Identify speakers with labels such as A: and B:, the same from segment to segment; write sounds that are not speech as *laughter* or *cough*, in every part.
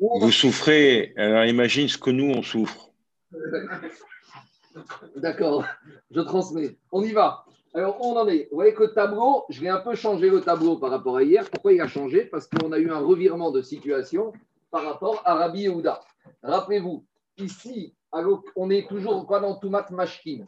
A: Vous souffrez, alors imagine ce que nous, on souffre. *laughs*
B: D'accord, je transmets. On y va. Alors, on en est. Vous voyez que le tableau, je vais un peu changer le tableau par rapport à hier. Pourquoi il a changé? Parce qu'on a eu un revirement de situation par rapport à Rabbi Yehuda. Rappelez-vous, ici, on est toujours dans Toumat Mashkin?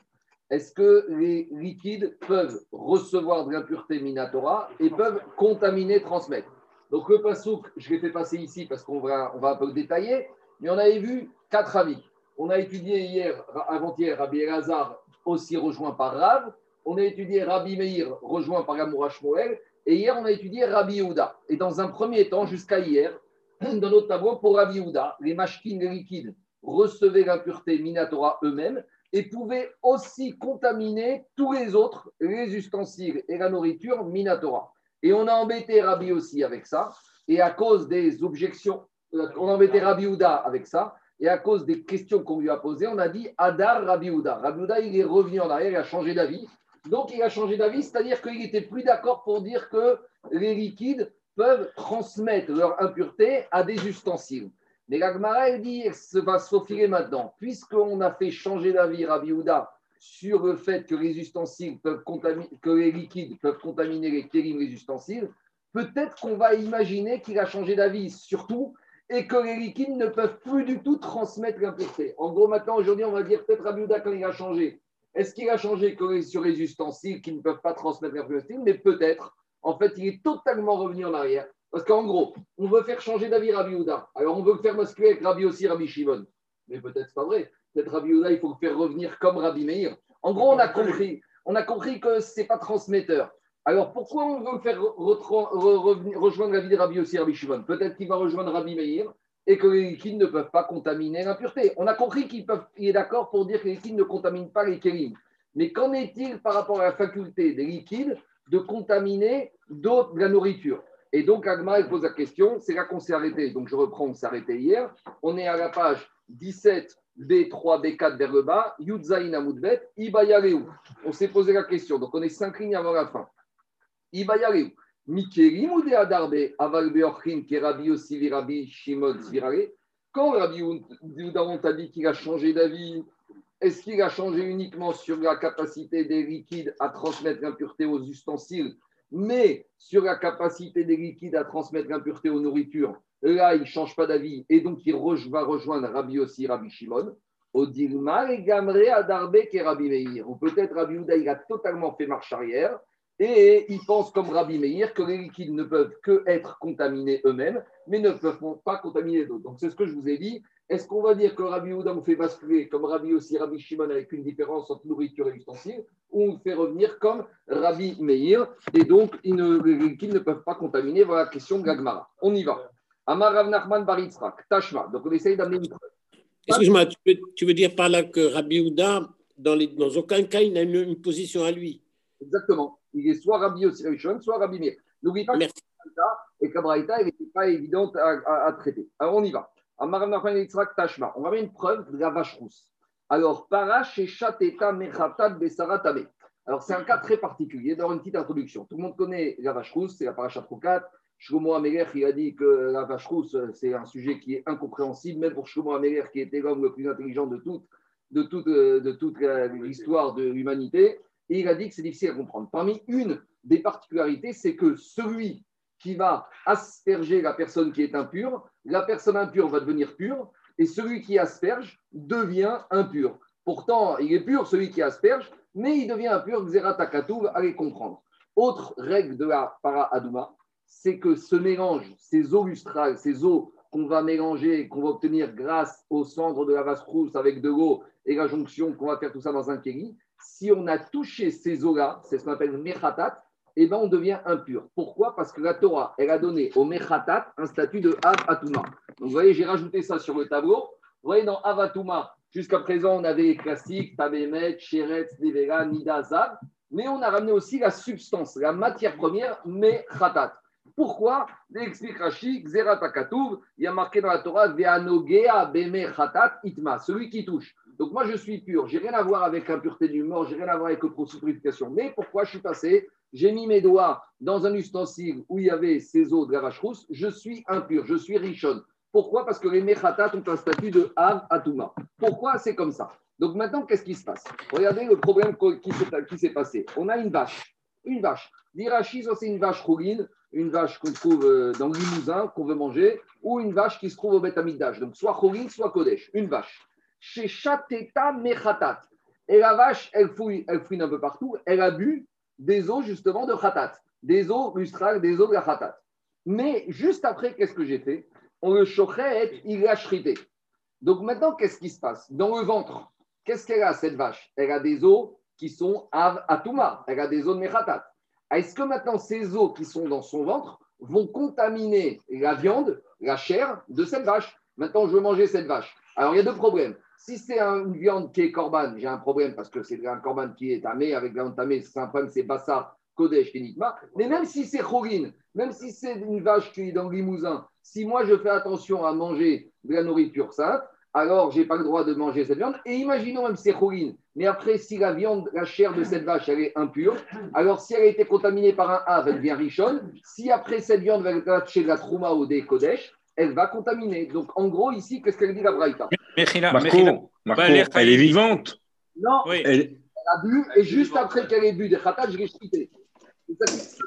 B: Est-ce que les liquides peuvent recevoir de l'impureté Minatora et peuvent contaminer, transmettre? Donc, le pasouk, je l'ai fait passer ici parce qu'on va, on va un peu le détailler, mais on avait vu quatre avis. On a étudié hier, avant-hier, Rabbi Elazar, aussi rejoint par Rav. On a étudié Rabbi Meir, rejoint par Gamourash Moel. Et hier, on a étudié Rabbi Yehuda. Et dans un premier temps, jusqu'à hier, *clears throat* dans notre tableau, pour Rabbi Yehuda, les machines liquides recevaient l'impureté Minatora eux-mêmes et pouvaient aussi contaminer tous les autres, les ustensiles et la nourriture Minatora. Et on a embêté Rabbi aussi avec ça. Et à cause des objections, on a embêté Rabbi Yehuda avec ça. Et à cause des questions qu'on lui a posées, on a dit Adar Rabbi Houda. Rabbi Houda, il est revenu en arrière, il a changé d'avis. Donc, il a changé d'avis, c'est-à-dire qu'il n'était plus d'accord pour dire que les liquides peuvent transmettre leur impureté à des ustensiles. Mais l'Agmara, elle dit, ça va se faufiler maintenant. Puisqu'on a fait changer d'avis Rabbi Houda sur le fait que les ustensiles peuvent contaminer, que les liquides peuvent contaminer les kérim, les ustensiles, peut-être qu'on va imaginer qu'il a changé d'avis, surtout et que les liquides ne peuvent plus du tout transmettre l'impureté. En gros, maintenant, aujourd'hui, on va dire peut-être Rabiouda quand il a changé. Est-ce qu'il a changé sur les ustensiles qui ne peuvent pas transmettre l'impureté Mais peut-être. En fait, il est totalement revenu en arrière. Parce qu'en gros, on veut faire changer d'avis Rabbi Alors, on veut faire masquer avec Rabbi aussi, Rabbi Shimon. Mais peut-être pas vrai. Peut-être Rabbi il faut le faire revenir comme Rabbi Meir. En gros, on a compris, on a compris que ce n'est pas transmetteur. Alors pourquoi on veut faire rejoindre la vie de Rabbi aussi Rabbi Shimon? Peut-être qu'il va rejoindre Rabbi Meir et que les liquides ne peuvent pas contaminer l'impureté. On a compris qu'il est d'accord pour dire que les liquides ne contaminent pas les kérim. Mais qu'en est-il par rapport à la faculté des liquides de contaminer d'autres de la nourriture? Et donc Agma pose la question, c'est là qu'on s'est arrêté. Donc je reprends, on s'est arrêté hier. On est à la page 17 B3, B4 vers le bas, Yudzaïn Amoudbet, Ibayareu. On s'est posé la question, donc on est cinq lignes avant la fin. Ibayareu. Mikerim ou de Adarbe, Aval Beorchin, qui Rabbi aussi, Rabbi Shimon Zvirare. Quand Rabbi t'a dit qu'il a changé d'avis, est-ce qu'il a changé uniquement sur la capacité des liquides à transmettre l'impureté aux ustensiles, mais sur la capacité des liquides à transmettre l'impureté aux nourritures? Là, il ne change pas d'avis et donc il va rejoindre Rabbi aussi, Rabbi Shimon. Et qui Rabbi Meir. Ou peut-être Rabbi Yehuda, il a totalement fait marche arrière et ils pensent comme Rabbi Meir que les liquides ne peuvent que être contaminés eux-mêmes, mais ne peuvent pas contaminer d'autres. Donc c'est ce que je vous ai dit. Est-ce qu'on va dire que Rabbi Houda fait basculer comme Rabbi aussi, Rabbi Shimon avec une différence entre nourriture et ustensile, ou on fait revenir comme Rabbi Meir, et donc ne, les liquides ne peuvent pas contaminer? Voilà la question de l'Agmara. On y va. Amar Rav Nachman Baritzrak, Tashma. Donc on essaye d'amener une preuve.
C: Excuse-moi, tu veux, dire par là que Rabbi Houda, dans, dans aucun cas, il n'a une position à lui
B: Exactement. Il est soit Rabbi Yossi soit Rabbi Mir. N'oublie pas que et Kabraïta, n'était pas évidente à, traiter. Alors, on y va. On va mettre une preuve de la vache rousse. Alors, Parash et Chateta Mechatat Besaratame. Alors, c'est un cas très particulier. Dans une petite introduction. Tout le monde connaît la vache rousse, c'est la Parachat Trokat. Shlomo Améler, il a dit que la vache rousse, c'est un sujet qui est incompréhensible, même pour Shlomo Améler, qui était l'homme le plus intelligent de toute, de toute, de toute l'histoire de l'humanité. Et il a dit que c'est difficile à comprendre. Parmi une des particularités, c'est que celui qui va asperger la personne qui est impure, la personne impure va devenir pure, et celui qui asperge devient impur. Pourtant, il est pur, celui qui asperge, mais il devient impur, Xeratakatouv, allez comprendre. Autre règle de la para Aduma, c'est que ce mélange, ces eaux lustrales, ces eaux qu'on va mélanger, qu'on va obtenir grâce au cendre de la vase rousse avec de l'eau et la jonction qu'on va faire tout ça dans un kéli, si on a touché ces eaux-là, c'est ce qu'on appelle mechatat, eh ben on devient impur. Pourquoi? Parce que la Torah, elle a donné au mechatat un statut de avatuma. Donc vous voyez, j'ai rajouté ça sur le tableau. Vous voyez, dans avatuma, jusqu'à présent, on avait les classiques, tabemet, sheretz, nevera, nida, zav, mais on a ramené aussi la substance, la matière première, mechatat. Pourquoi Explique Rashi, il y a marqué dans la Torah, Ve'anogea itma, celui qui touche. Donc moi, je suis pur. J'ai rien à voir avec l'impureté du mort, j'ai rien à voir avec la purification. Mais pourquoi je suis passé J'ai mis mes doigts dans un ustensile où il y avait ces eaux de la vache rousse. Je suis impur, je suis richonne. Pourquoi? Parce que les Mechatat ont un statut de Av Atuma. Pourquoi c'est comme ça? Donc maintenant, qu'est-ce qui se passe? Regardez le problème qui s'est passé. On a une vache. Une vache. L'Irachi, c'est une vache rouline, une vache qu'on trouve euh, dans le limousin, qu'on veut manger, ou une vache qui se trouve au Beth Donc soit rouline, soit Kodesh. Une vache. Chez Chateta Mechatat. Et la vache, elle fouille, elle fouine un peu partout. Elle a bu des eaux justement de Khatat, des eaux lustrales, des eaux de la Khatat. Mais juste après, qu'est-ce que j'ai fait? On le chochet, il l'a shrité. Donc maintenant, qu'est-ce qui se passe? Dans le ventre, qu'est-ce qu'elle a, cette vache? Elle a des eaux qui sont av atuma, elle a des eaux de mechatat. Est-ce que maintenant ces eaux qui sont dans son ventre vont contaminer la viande, la chair de cette vache? Maintenant, je veux manger cette vache. Alors, il y a deux problèmes. Si c'est une viande qui est corban, j'ai un problème parce que c'est un corban qui est tamé, avec la viande tamée, c'est un problème, c'est Bassa, Kodesh, Kenitma. Mais même si c'est Khorine, même si c'est une vache qui est dans le limousin, si moi je fais attention à manger de la nourriture sainte, alors je n'ai pas le droit de manger cette viande. Et imaginons même si c'est mais après, si la viande, la chair de cette vache, elle est impure, alors si elle a été contaminée par un A, elle devient richonne. Si après cette viande va être chez la Trouma ou des Kodesh, elle va contaminer. Donc, en gros, ici, qu'est-ce qu'elle dit la Braïta?
A: Marco, Marco elle est vivante.
B: Non, elle... a bu, et juste après qu'elle ait bu des khatat, je l'ai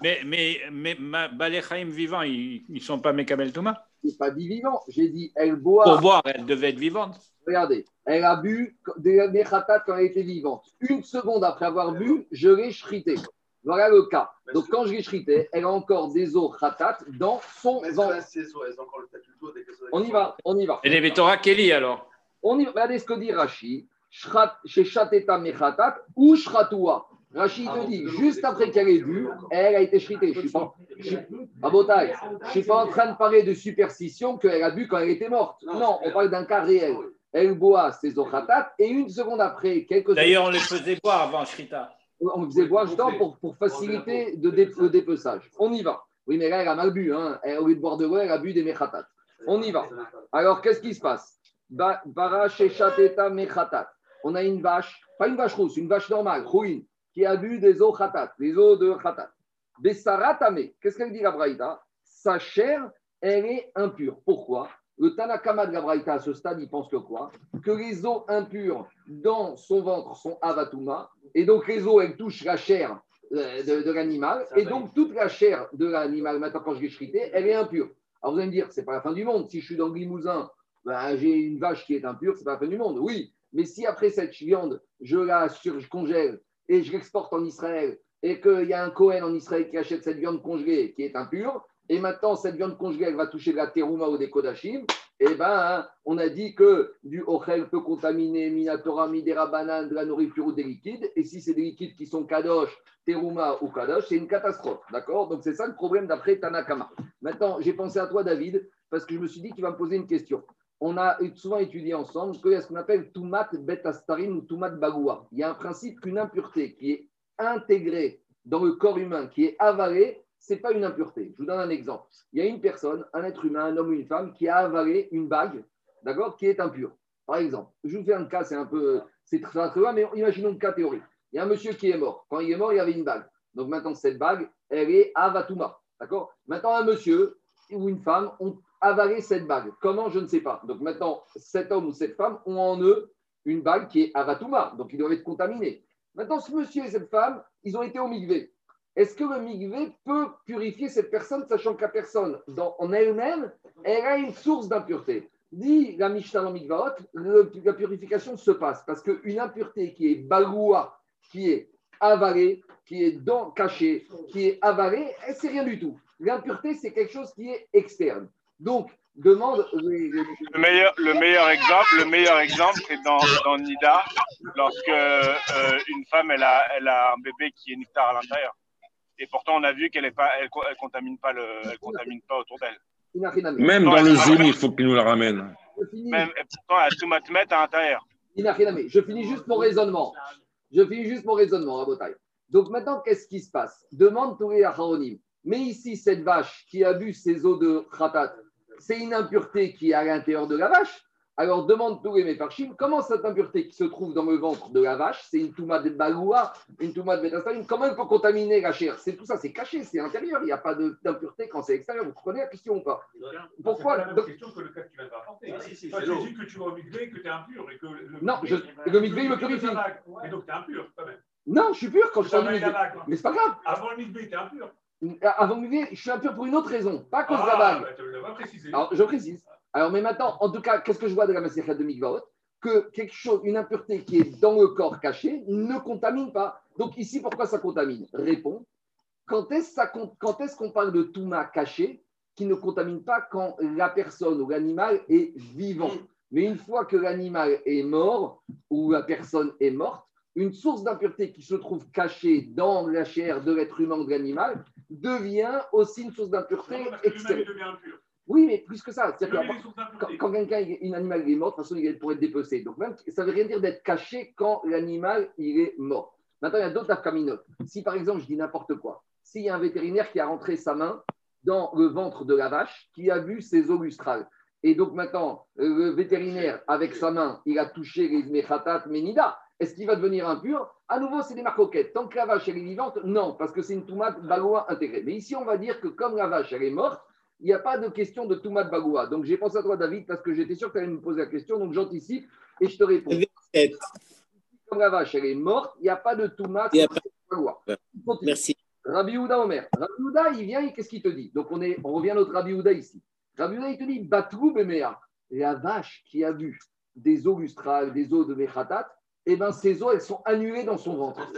D: Mais, mais, mais Baléchaïm vivants, ils ne sont pas Mekabel Thomas
B: Je n'ai pas dit vivant, j'ai dit elle boit.
D: Pour boire, elle devait être vivante.
B: Regardez, elle a bu des khatat quand elle était vivante. Une seconde après avoir bu, je l'ai chrité. Voilà le cas. Donc, quand je l'ai chrité, elle a encore des eaux khatat dans son ventre. On y va, on y va.
D: Et les Torah Kelly alors?
B: On y va. Regardez ce que dit Rashi. Chez Chateta Mechatat ou Shratua. Rashi te dit, juste après qu'elle ait bu, elle a été shritée. Je ne suis pas, je suis pas en train de parler de superstition qu'elle a bu quand elle était morte. Non, on parle d'un cas réel. Elle boit ses eaux khatat et une seconde après, quelques
D: D'ailleurs, on les faisait boire avant Shrita
B: on faisait boire justement pour, pour faciliter de le dépeçage. On y va. Oui, mais là, elle a mal bu. Hein. au lieu de boire de l'eau, elle a bu des mechatat. On y va. Alors, qu'est-ce qui se passe? Mechatat. On a une vache, pas une vache rousse, une vache normale, rouine, qui a bu des eaux khatat, des eaux de khatat. Besaratame. Qu'est-ce qu'elle dit la Braïda Sa chair, elle est impure. Pourquoi? Le Tanakama de la Braïta, à ce stade, il pense que quoi? Que les eaux impures dans son ventre sont avatuma, et donc les eaux, elles touchent la chair euh, de, l'animal, et donc toute la chair de l'animal, maintenant quand je l'ai chrité, elle est impure. Alors vous allez me dire, c'est pas la fin du monde. Si je suis dans le limousin, ben, j'ai une vache qui est impure, c'est pas la fin du monde. Oui, mais si après cette viande, je la congèle et je l'exporte en Israël, et qu'il y a un Cohen en Israël qui achète cette viande congelée qui est impure, et maintenant cette viande congelée, elle va toucher la terouma ou des kodashim, et eh ben, hein, on a dit que du ochel peut contaminer minatora, midera, banane, de la nourriture ou des liquides, et si c'est des liquides qui sont kadosh, terouma ou kadosh, c'est une catastrophe, d'accord? Donc c'est ça le problème d'après Tanakama. Maintenant, j'ai pensé à toi, David, parce que je me suis dit qu'il va me poser une question. On a souvent étudié ensemble qu'il y a ce qu'on appelle tumat betastarim ou tumat bagoua. Il y a un principe qu'une impureté qui est intégrée dans le corps humain, qui est avalée, ce n'est pas une impureté. Je vous donne un exemple. Il y a une personne, un être humain, un homme ou une femme, qui a avalé une bague, d'accord, qui est impure. Par exemple, je vous fais un cas, c'est un peu, c'est très, très loin, mais imaginons le cas théorique. Il y a un monsieur qui est mort. Quand il est mort, il y avait une bague. Donc maintenant, cette bague, elle est avatuma, d'accord? Maintenant, un monsieur ou une femme ont avalé cette bague. Comment Je ne sais pas. Donc maintenant, cet homme ou cette femme ont en eux une bague qui est avatuma, donc ils doivent être contaminés. Maintenant, ce monsieur et cette femme, ils ont été au est-ce que le migvé peut purifier cette personne, sachant que la personne, en elle-même, elle a une source d'impureté? Dit la Mishnah dans Migvaot, la purification se passe parce qu'une impureté qui est baloua, qui est avalée, qui est dans, cachée, qui est avalée, c'est rien du tout. L'impureté, c'est quelque chose qui est externe. Donc, demande.
E: Le meilleur, le meilleur exemple, le meilleur exemple, c'est dans, dans Nida, lorsque euh, une femme elle a, elle a un bébé qui est nectar à l'intérieur. Et pourtant, on a vu qu'elle ne elle, elle contamine, pas elle contamine pas autour d'elle.
A: Même dans le zoom, il faut qu'il nous la ramène.
E: Même, et pourtant, elle a tout mettre à l'intérieur.
B: Je finis juste mon raisonnement. Je finis juste mon raisonnement, Rabotai. Donc maintenant, qu'est-ce qui se passe? Demande tous les Acharonim. Mais ici, cette vache qui a bu ses eaux de khatat, c'est une impureté qui est à l'intérieur de la vache Alors demande tous les méfarchim, comment cette impureté qui se trouve dans le ventre de la vache, c'est une touma de baloua, une touma de bétastaline, comment elle peut contaminer la chair? C'est tout ça, c'est caché, c'est intérieur, il n'y a pas d'impureté quand c'est extérieur. Vous comprenez la question ou pas? Pourquoi
F: C'est la même
B: donc-
F: question que le cas que tu viens de rapporter.
G: Ah,
F: que tu vas au mikvé, que tu es impur et que le
B: Non, je- le mikvé, il me purifie.
F: Et donc tu es impur quand même.
B: Non, je suis pur quand je mikvé.
F: vague, quoi.
B: Mais c'est pas grave.
F: Avant le mikvé, tu es impur.
B: Avant le mikvé, je suis impur pour une autre raison, pas à cause de la
F: Ah,
B: bague.
F: bah, tu l'as pas précisé.
B: Alors, je précise. Alors, mais maintenant, en tout cas, qu'est-ce que je vois de la Maserhet de Mikvaot Que quelque chose, une impureté qui est dans le corps caché ne contamine pas. Donc, ici, pourquoi ça contamine? Réponds. Quand est-ce qu'on parle de Touma caché qui ne contamine pas quand la personne ou l'animal est vivant? Mais une fois que l'animal est mort ou la personne est morte, une source d'impureté qui se trouve cachée dans la chair de l'être humain ou de l'animal devient aussi une source d'impureté extérieure. Oui, mais plus que ça. Que quand, quelqu'un, un animal est mort, de toute façon, il est pour être dépecé. Donc, même, ça ne veut rien dire d'être caché quand l'animal il est mort. Maintenant, il y a d'autres afkaminotes. Si, par exemple, je dis n'importe quoi, s'il y a un vétérinaire qui a rentré sa main dans le ventre de la vache, qui a vu ses eaux lustrales, et donc maintenant, le vétérinaire, avec sa main, il a touché les mechatat menida, est-ce qu'il va devenir impur? À nouveau, c'est des marcoquettes. Tant que la vache, elle est vivante, non, parce que c'est une tomate baloua intégrée. Mais ici, on va dire que comme la vache, elle est morte, il n'y a pas de question de Touma de Bagoua. Donc j'ai pensé à toi, David, parce que j'étais sûr que tu allais me poser la question, donc j'anticipe et je te réponds. Comme la vache, elle est morte, il n'y a pas de Touma
C: Il y a
B: de Bagoua.
C: Merci.
B: Rabbi Houda Omer. Rabbi Houda, il vient et qu'est-ce qu'il te dit? Donc on, est, on revient à notre Rabbi Houda ici. Rabbi Houda, il te dit Batrou Bemea. La vache qui a bu des eaux lustrales, des eaux de Mechatat, eh bien ces eaux, elles sont annulées dans son ventre.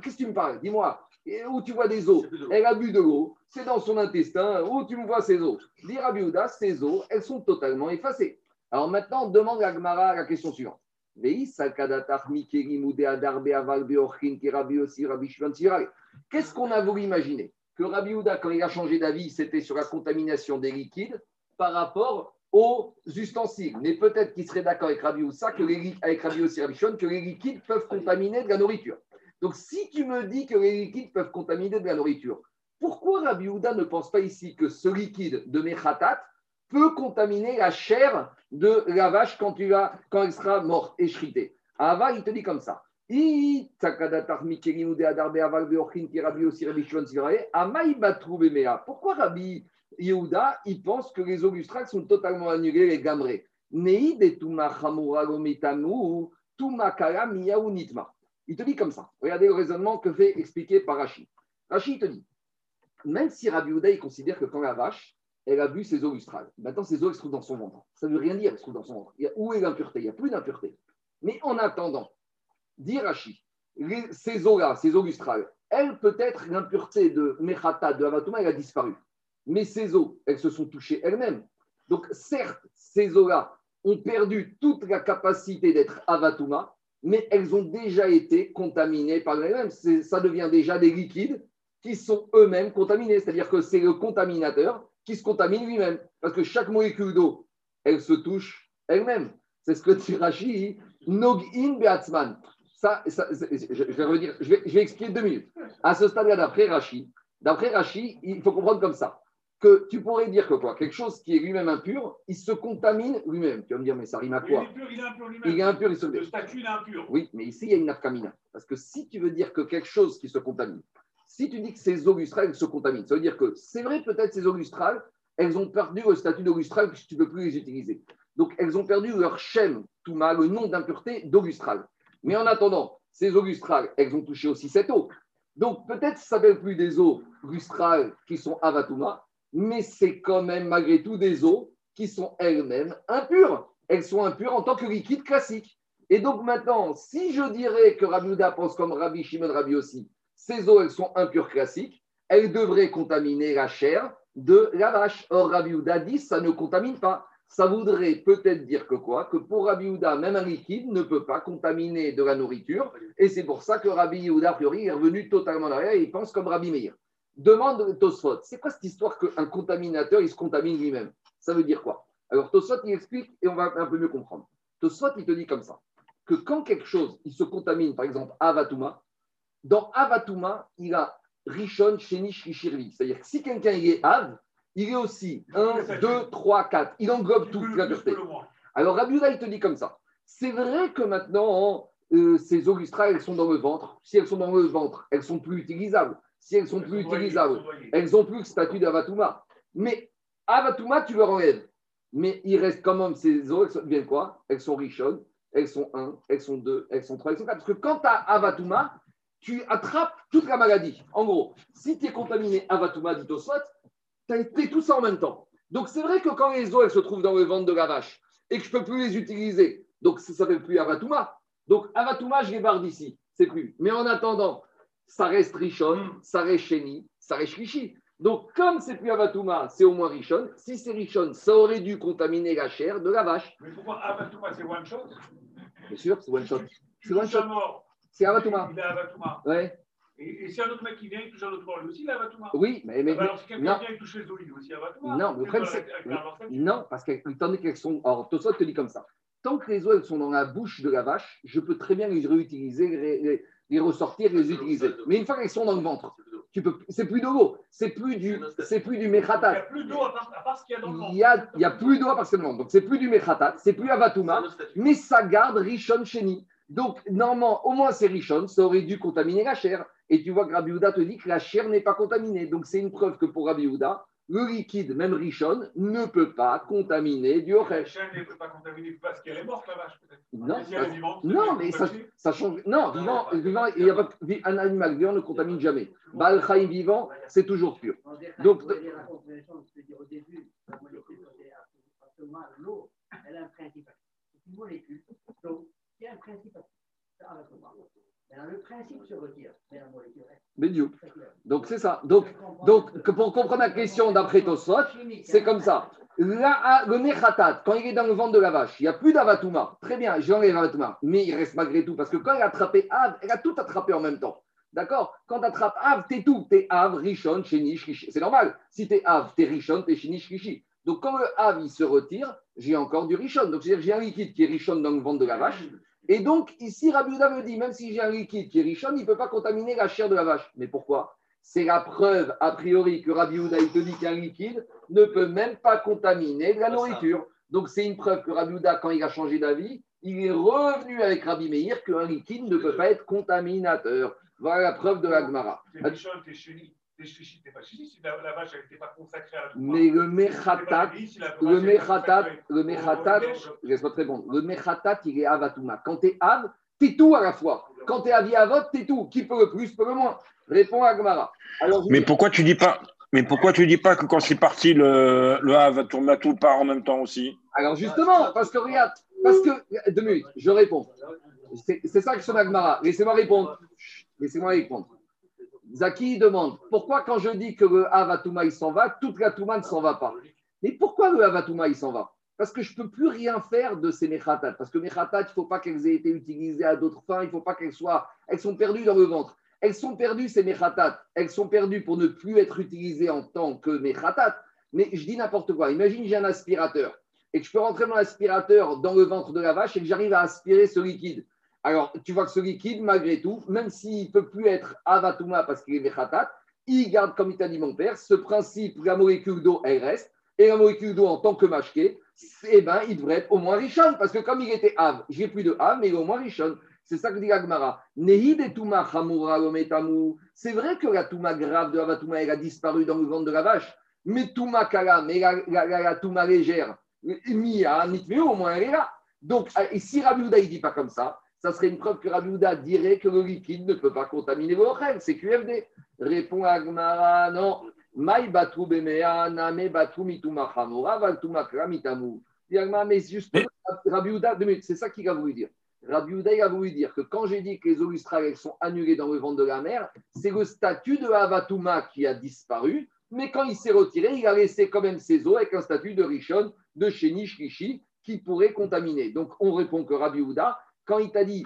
B: Qu'est-ce que tu me parles? Dis-moi, où tu vois des eaux Elle a bu de l'eau, c'est dans son intestin, où tu me vois ces eaux? Dit Rabbi ces eaux, elles sont totalement effacées. Alors maintenant, on demande à Gmara la question suivante. Qu'est-ce qu'on a voulu imaginer? Que Rabbi Houda, quand il a changé d'avis, c'était sur la contamination des liquides par rapport aux ustensiles. Mais peut-être qu'il serait d'accord avec Rabbi Houssa, que les, li- avec Rabbi aussi Rabbi Shimon, que les liquides peuvent contaminer de la nourriture. Donc si tu me dis que les liquides peuvent contaminer de la nourriture, pourquoi Rabbi Houda ne pense pas ici que ce liquide de Mechatat peut contaminer la chair de la vache quand, tu vas, quand elle sera morte et shritée Ava, il te dit comme ça. Pourquoi Rabbi Yehuda, il pense que les lustrales sont totalement annulées, les gamrés. Il te dit comme ça. Regardez le raisonnement que fait expliquer par. Rashi, il te dit, même si Rabbi Yehuda, il considère que quand la vache, elle a bu ses eaux lustrales, maintenant ses eaux, elles se trouvent dans son ventre. Ça ne veut rien dire, elles se trouvent dans son ventre. Y a, où est l'impureté? Il n'y a plus d'impureté. Mais en attendant, dit Rashi, les- ces eaux-là, ces eaux elles, peut-être, l'impureté de Mechata, de Avatouma, elle a disparu. Mais ces eaux, elles se sont touchées elles-mêmes. Donc, certes, ces eaux-là ont perdu toute la capacité d'être Avatouma, mais elles ont déjà été contaminées par elles-mêmes. Ça devient déjà des liquides qui sont eux-mêmes contaminés. C'est-à-dire que c'est le contaminateur qui se contamine lui-même. Parce que chaque molécule d'eau, elle se touche elle-même. C'est ce que dit Rashi, Nogin Beatzman. Ça, je, vais redire, je vais expliquer deux minutes. À ce stade-là, d'après Rashi, d'après Rashi, il faut comprendre comme ça que tu pourrais dire que quoi, quelque chose qui est lui-même impur, il se contamine lui-même. Tu vas me dire, mais ça rime à
F: Il
B: quoi
F: est impur, il est impur lui-même.
B: Il est impur, il se
F: Le statut, il est impur.
B: oui, mais ici, il y a une nafkamina. Parce que si tu veux dire que quelque chose qui se contamine, si tu dis que ces eaux lustrales se contaminent, ça veut dire que c'est vrai, peut-être ces eaux lustrales, elles ont perdu le statut d'eau lustrale puisque tu ne peux plus les utiliser. Donc, elles ont perdu leur shem, tout mal, le nom d'impureté d'eau lustrale. Mais en attendant, ces eaux lustrales, elles ont touché aussi cette eau. Donc, peut-être ça ne s'appelle plus des eaux lustrales qui sont avatuma, mais c'est quand même malgré tout des eaux qui sont elles-mêmes impures. Elles sont impures en tant que liquide classique. Et donc maintenant, si je dirais que Rabbi Houda pense comme Rabbi Shimon Rabbi aussi, ces eaux, elles sont impures classiques, elles devraient contaminer la chair de la vache. Or, Rabbi Houda dit, ça ne contamine pas. Ça voudrait peut-être dire que quoi? Que pour Rabbi Houda, même un liquide ne peut pas contaminer de la nourriture. Et c'est pour ça que Rabbi Yehuda, a est revenu totalement en arrière et il pense comme Rabbi Meir. Demande Tosfot, c'est quoi cette histoire qu'un contaminateur, il se contamine lui-même? Ça veut dire quoi? Alors Tosfot, il explique et on va un peu mieux comprendre. Tosfot, il te dit comme ça, que quand quelque chose, il se contamine, par exemple, Avatuma, dans Avatuma, il a Rishon, Shenish, Rishirvi. C'est-à-dire que si quelqu'un est Av, il est aussi 1, 2, 3, 4. Il englobe tout, la. Alors Rabbi il te dit comme ça. C'est vrai que maintenant, euh, ces eaux lustrales, elles sont dans le ventre. Si elles sont dans le ventre, elles sont plus utilisables. Si elles sont plus utilisables, elles n'ont plus le statut d'Avatouma. Mais Avatouma, tu leur enlèves. Mais il reste quand même ces eaux, elles bien quoi? Elles sont richonnes, elles sont 1, elles sont 2, elles sont 3, elles sont 4. Parce que quand tu as Avatouma, tu attrapes toute la maladie. En gros, si tu es contaminé Avatouma, dit Tosfot, tu as été tout ça en même temps. Donc c'est vrai que quand les eaux elles se trouvent dans le ventre de la vache et que je ne peux plus les utiliser, donc ça ne s'appelle plus Avatouma. Donc Avatouma, je les barre d'ici, c'est plus. Mais en attendant, ça reste Rishon, ça reste Chéni, ça reste Rishi. Donc comme c'est plus Avatouma, c'est au moins Rishon. Si c'est Rishon, ça aurait dû contaminer la chair de la vache.
F: Mais pourquoi Avatouma, c'est one shot?
B: Bien sûr, c'est one shot. C'est
F: Il
B: one shot. C'est Avatouma.
F: Il est Avatouma.
B: Ouais.
F: Et, et si un autre mec qui vient, il touche un autre mort, lui aussi, il est Avatouma.
B: Oui, mais, mais-
F: Ah bah alors, si quelqu'un vient et touche les olives, aussi Avatouma.
B: Non, le problème, c'est Non, parce qu'étant donné qu'elles sont. Alors, Tosot te dit comme ça. Tant que les elles sont dans la bouche de la vache, je peux très bien les réutiliser, les, les- ressortir, les utiliser. Mais une fois qu'elles sont dans le ventre, tu peux. C'est plus de l'eau, c'est plus du, c'est plus du
F: Il n'y a
B: mechatat.
F: plus d'eau à part, à part ce qu'il y a dans le ventre.
B: Il y a, il y a plus d'eau parce que le ventre. Donc c'est plus du mechatat, c'est plus avatouma, mais ça garde Rishon Sheni. Donc normalement, au moins c'est Rishon, ça aurait dû contaminer la chair. Et tu vois que Rabbi Houda te dit que la chair n'est pas contaminée. Donc c'est une preuve que pour Rabbi Houda, le liquide, même Rishon, ne peut pas contaminer du
F: La
B: Oresh.
F: chaîne n'est pas contaminée parce qu'elle est morte, la vache, peut-être.
B: Non,
F: si vivante,
B: non, mais ça, change. Non, vivant, vivant, il y a pas, un animal vivant ne contamine jamais. Baal vivant, c'est toujours pur. Donc,
G: au début, la molécule, c'est absolument l'eau, elle a un principe. C'est une molécule, donc, il y a un principe. Ça, le principe se retire.
B: Donc c'est ça. Donc, donc que pour comprendre la question d'après Tosot, c'est comme ça. Là, le Mechatat, quand il est dans le ventre de la vache, il n'y a plus d'Avatouma. Très bien, j'enlève l'Avatouma. Mais il reste malgré tout, parce que quand elle a attrapé Av, elle a tout attrapé en même temps. D'accord? Quand tu attrapes Av, t'es tout. T'es Av, Rishon, Sheni, Shlishi. C'est normal. Si t'es Av, t'es Rishon, t'es Sheni, Shlishi. Donc quand le Av, il se retire, j'ai encore du Rishon. Donc c'est-à-dire que j'ai un liquide qui est Rishon dans le ventre de la vache. Et donc, ici, Rabbi Yehuda me dit, même si j'ai un liquide qui est Rishon, il ne peut pas contaminer la chair de la vache. Mais pourquoi? C'est la preuve, a priori, que Rabbi Yehuda, il te dit qu'un liquide ne peut même pas contaminer de la nourriture. Donc, c'est une preuve que Rabbi Yehuda, quand il a changé d'avis, il est revenu avec Rabbi Meir qu'un liquide ne peut pas être contaminateur. Voilà la preuve de la Gemara.
F: Chéni. T'es chichi, t'es pas chichi. Si la, la vache, elle n'était pas consacrée à la Touma.
B: Mais le Mechatat, le Mechatat, le Mechatat, laisse-moi te répondre. Le Mechatat, il est Avatouma. Quand tu es Av, tu tout à la fois. Quand tu es Avi Avot, tu tout. Qui peut le plus, peut le moins. Réponds à je
A: Mais pourquoi tu dis pas mais pourquoi tu dis pas que quand c'est parti, le, le tout part en même temps aussi?
B: Alors justement, parce que regarde, parce que deux minutes, je réponds. C'est ça que son Agmara. Laissez-moi répondre. Laissez-moi répondre. Zaki demande pourquoi quand je dis que le Avatouma il s'en va, toute la Touma ne s'en va pas. Mais pourquoi le Avatouma il s'en va Parce que je ne peux plus rien faire de ces Mechatat. Parce que Mechatat, il ne faut pas qu'elles aient été utilisées à d'autres fins, il faut pas qu'elles soient. Elles sont perdues dans le ventre. Elles sont perdues, ces Mechatat. Elles sont perdues pour ne plus être utilisées en tant que Mechatat. Mais je dis n'importe quoi. Imagine, j'ai un aspirateur et que je peux rentrer mon aspirateur dans le ventre de la vache et que j'arrive à aspirer ce liquide. Alors, tu vois que ce liquide, malgré tout, même s'il ne peut plus être avatuma parce qu'il est mechatat, il garde, comme il t'a dit mon père, ce principe, la molécule d'eau, elle reste, et la molécule d'eau en tant que mashké, eh ben, il devrait être au moins richon, parce que comme il était av, j'ai plus de av, mais il est au moins richon. C'est ça que dit Agmara. C'est vrai que la Touma grave de Avatuma, elle a disparu dans le ventre de la vache, mais Touma Kala, mais la, la, la, la Touma légère, Mia, au moins elle est là. Donc, et si Rabbi Houda, il dit pas comme ça, ça serait une preuve que Rabbi Houda dirait que le liquide ne peut pas contaminer Ochel, c'est QFD. Répond Agmara, non. Maï batu bemea, name batu mituma valtuma Mais justement, Rabbi Houda, deux minutes, c'est ça qu'il a voulu dire. Rabbi Houda, il a voulu dire que quand j'ai dit que les eaux lustrales sont annulées dans le ventre de la mer, c'est le statut de Avatuma qui a disparu, mais quand il s'est retiré, il a laissé quand même ses eaux avec un statut de Rishon, de Sheni Shlishi, qui pourrait contaminer. Donc on répond que Rabbi Houda, quand il t'a dit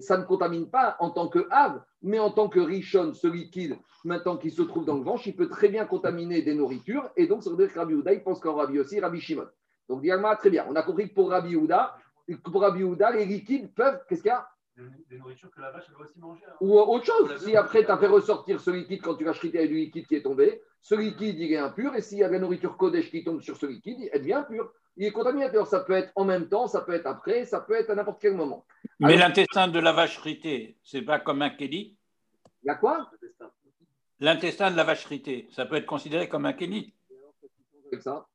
B: ça ne contamine pas en tant que Av, mais en tant que Rishon, ce liquide, maintenant qui se trouve dans le ventre, il peut très bien contaminer des nourritures. Et donc, ça veut dire que Rabbi Houda, il pense qu'en Rabbi aussi, Rabbi Shimon. Donc, Diagma, très bien. On a compris que pour Rabbi Houda, pour Rabbi Houda, les liquides peuvent. Qu'est-ce qu'il y a?
F: Des, nourritures que la vache, elle va aussi manger. hein.
B: Ou autre chose. Si après, tu as fait ressortir ce liquide quand tu l'as shrité avec du liquide qui est tombé, ce liquide, il est impur. Et s'il y a de la nourriture Kodesh qui tombe sur ce liquide, elle devient impure. Il est contaminé. Alors, ça peut être en même temps, ça peut être après, ça peut être à n'importe quel moment.
D: Mais l'intestin de la vache ritée, c'est pas comme un kéli
B: Il y a quoi?
D: L'intestin de la vache ritée, ça peut être considéré comme un kéli
B: avec ça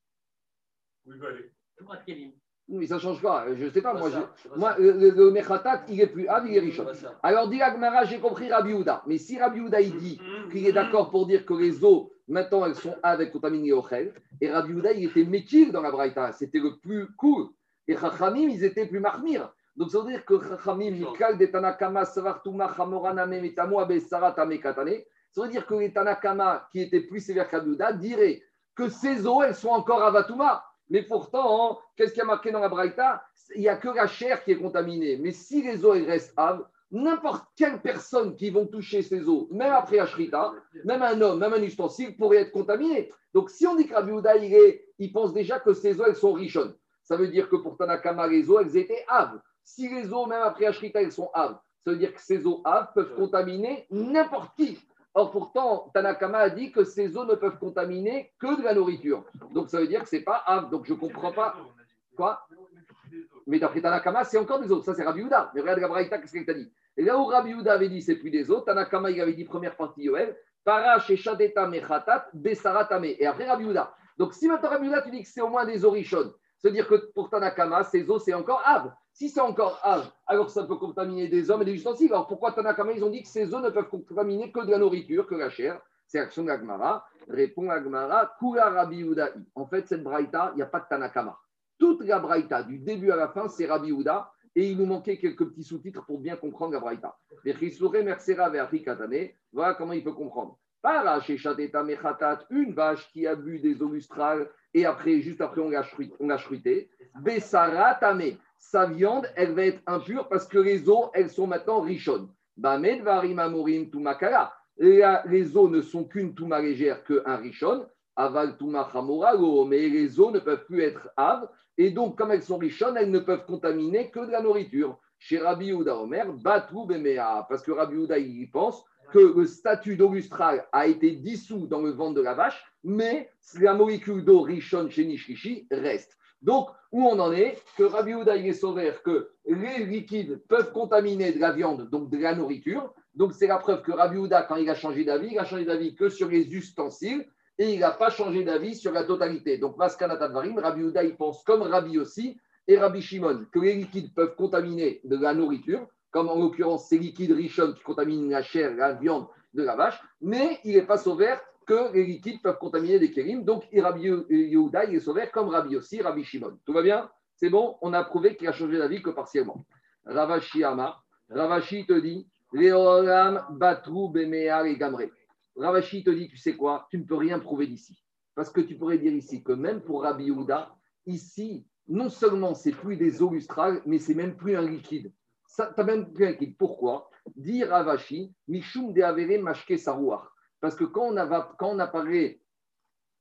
F: Oui, bah, allez.
B: Oui, ça ne change pas. Je ne sais pas. Moi,
G: ça,
B: je-
G: pas
B: moi le, le, Mechatat, il est plus Av, il est
G: ça.
B: Alors, dit Agmara, j'ai compris Rabbi Houda. Mais si Rabbi Houda, il dit qu'il est d'accord pour dire que les eaux, maintenant, elles sont avec contaminées au Chel, et Rabbi Houda, il était Mekir dans la Braïta. C'était le plus cool. Et Chachamim, ils étaient plus Mahmir. Donc, ça veut dire que Chachamim, Mikal de Tanakama, Savartuma, Chamoraname, Metamo, Abe, Saratame, Katane. Ça veut dire que les Tanakama, qui étaient plus sévères qu'Rabbi Houda, diraient que ces eaux, elles sont encore Avatuma. Mais pourtant, hein, qu'est-ce qui a marqué dans la Braïta? Il n'y a que la chair qui est contaminée. Mais si les eaux restent Av, n'importe quelle personne qui vont toucher ces eaux, même après Ashrita, même un homme, même un ustensile, pourrait être contaminé. Donc si on dit que Rabbi Houda, il, est- il pense déjà que ces eaux, elles sont richonnes. Ça veut dire que pour Tanakama, les eaux, elles étaient Av. Si les eaux, même après Ashrita, elles sont Av, ça veut dire que ces eaux Av peuvent contaminer n'importe qui. Or, pourtant, Tanakama a dit que ces eaux ne peuvent contaminer que de la nourriture. Donc, ça veut dire que ce n'est pas Av. Donc, je ne comprends pas. Quoi? Mais d'après Tanakama, c'est encore des autres. Ça, c'est Rabbi Houda. Mais regarde la Braïta, qu'est-ce qu'il t'a dit? Et là où Rabbi Houda avait dit c'est plus des autres, Tanakama, il avait dit première partie Yoel, Parash et Shadeta Mechatat, Besaratame. Et après Rabbi Houda. Donc, si maintenant Rabbi Houda, tu dis que c'est au moins des orichons, c'est-à-dire que pour Tanakama, ces eaux, c'est encore Av. Si c'est encore Av, alors ça peut contaminer des hommes et des ustensiles. Alors pourquoi Tanakama, ils ont dit que ces eaux ne peuvent contaminer que de la nourriture, que la chair? C'est l'action de l'Agmara. Répond l'Agmara, Kula Rabbi. En fait, cette Braïta, il n'y a pas de Tanakama. Toute la Braïta, du début à la fin, c'est Rabbi Houda. Et il nous manquait quelques petits sous-titres pour bien comprendre la Braïta. Voilà comment il peut comprendre. Une vache qui a bu des eaux lustrales et après, juste après, on l'a chruité-. Bessara. Sa viande, elle va être impure parce que les eaux, elles sont maintenant richonnes. Les eaux ne sont qu'une touma légère qu'un richon. Aval Chamoralo. Mais les eaux ne peuvent plus être ave. Et donc, comme elles sont richonnes, elles ne peuvent contaminer que de la nourriture. Chez Rabbi Houda Omer. Parce que Rabbi Houda, il pense que le statut d'eau lustrale a été dissous dans le ventre de la vache, mais la molécule d'eau richonne chez Nishrishi reste. Donc, où on en est Que Rabbi Houda, il est sauvé que les liquides peuvent contaminer de la viande, donc de la nourriture. Donc, c'est la preuve que Rabbi Houda, quand il a changé d'avis, il a changé d'avis que sur les ustensiles et il n'a pas changé d'avis sur la totalité. Donc, Maskanat Advarim, Rabbi Houda, il pense comme Rabbi aussi et Rabbi Shimon que les liquides peuvent contaminer de la nourriture, comme en l'occurrence ces liquides richons qui contaminent la chair, la viande de la vache, mais il n'est pas sauvé que les liquides peuvent contaminer des kérim. Donc, Rabbi Yehuda, il est sauvé comme Rabbi aussi, Rabbi Shimon. Tout va bien? C'est bon? On a prouvé qu'il a changé d'avis que partiellement. Ravashi Amar, Ravashi te dit, Léolam Batrou Bemea et Gamre. Ravashi te dit, tu sais quoi? Tu ne peux rien prouver d'ici. Parce que tu pourrais dire ici que même pour Rabbi Yehuda, ici, non seulement c'est plus des eaux lustrales, mais c'est même plus un liquide. Ça, t'as même plus un liquide. Pourquoi? Dit Ravashi, Mishum de Avere Mashke Sarouach. Parce que quand on, a, quand on apparaît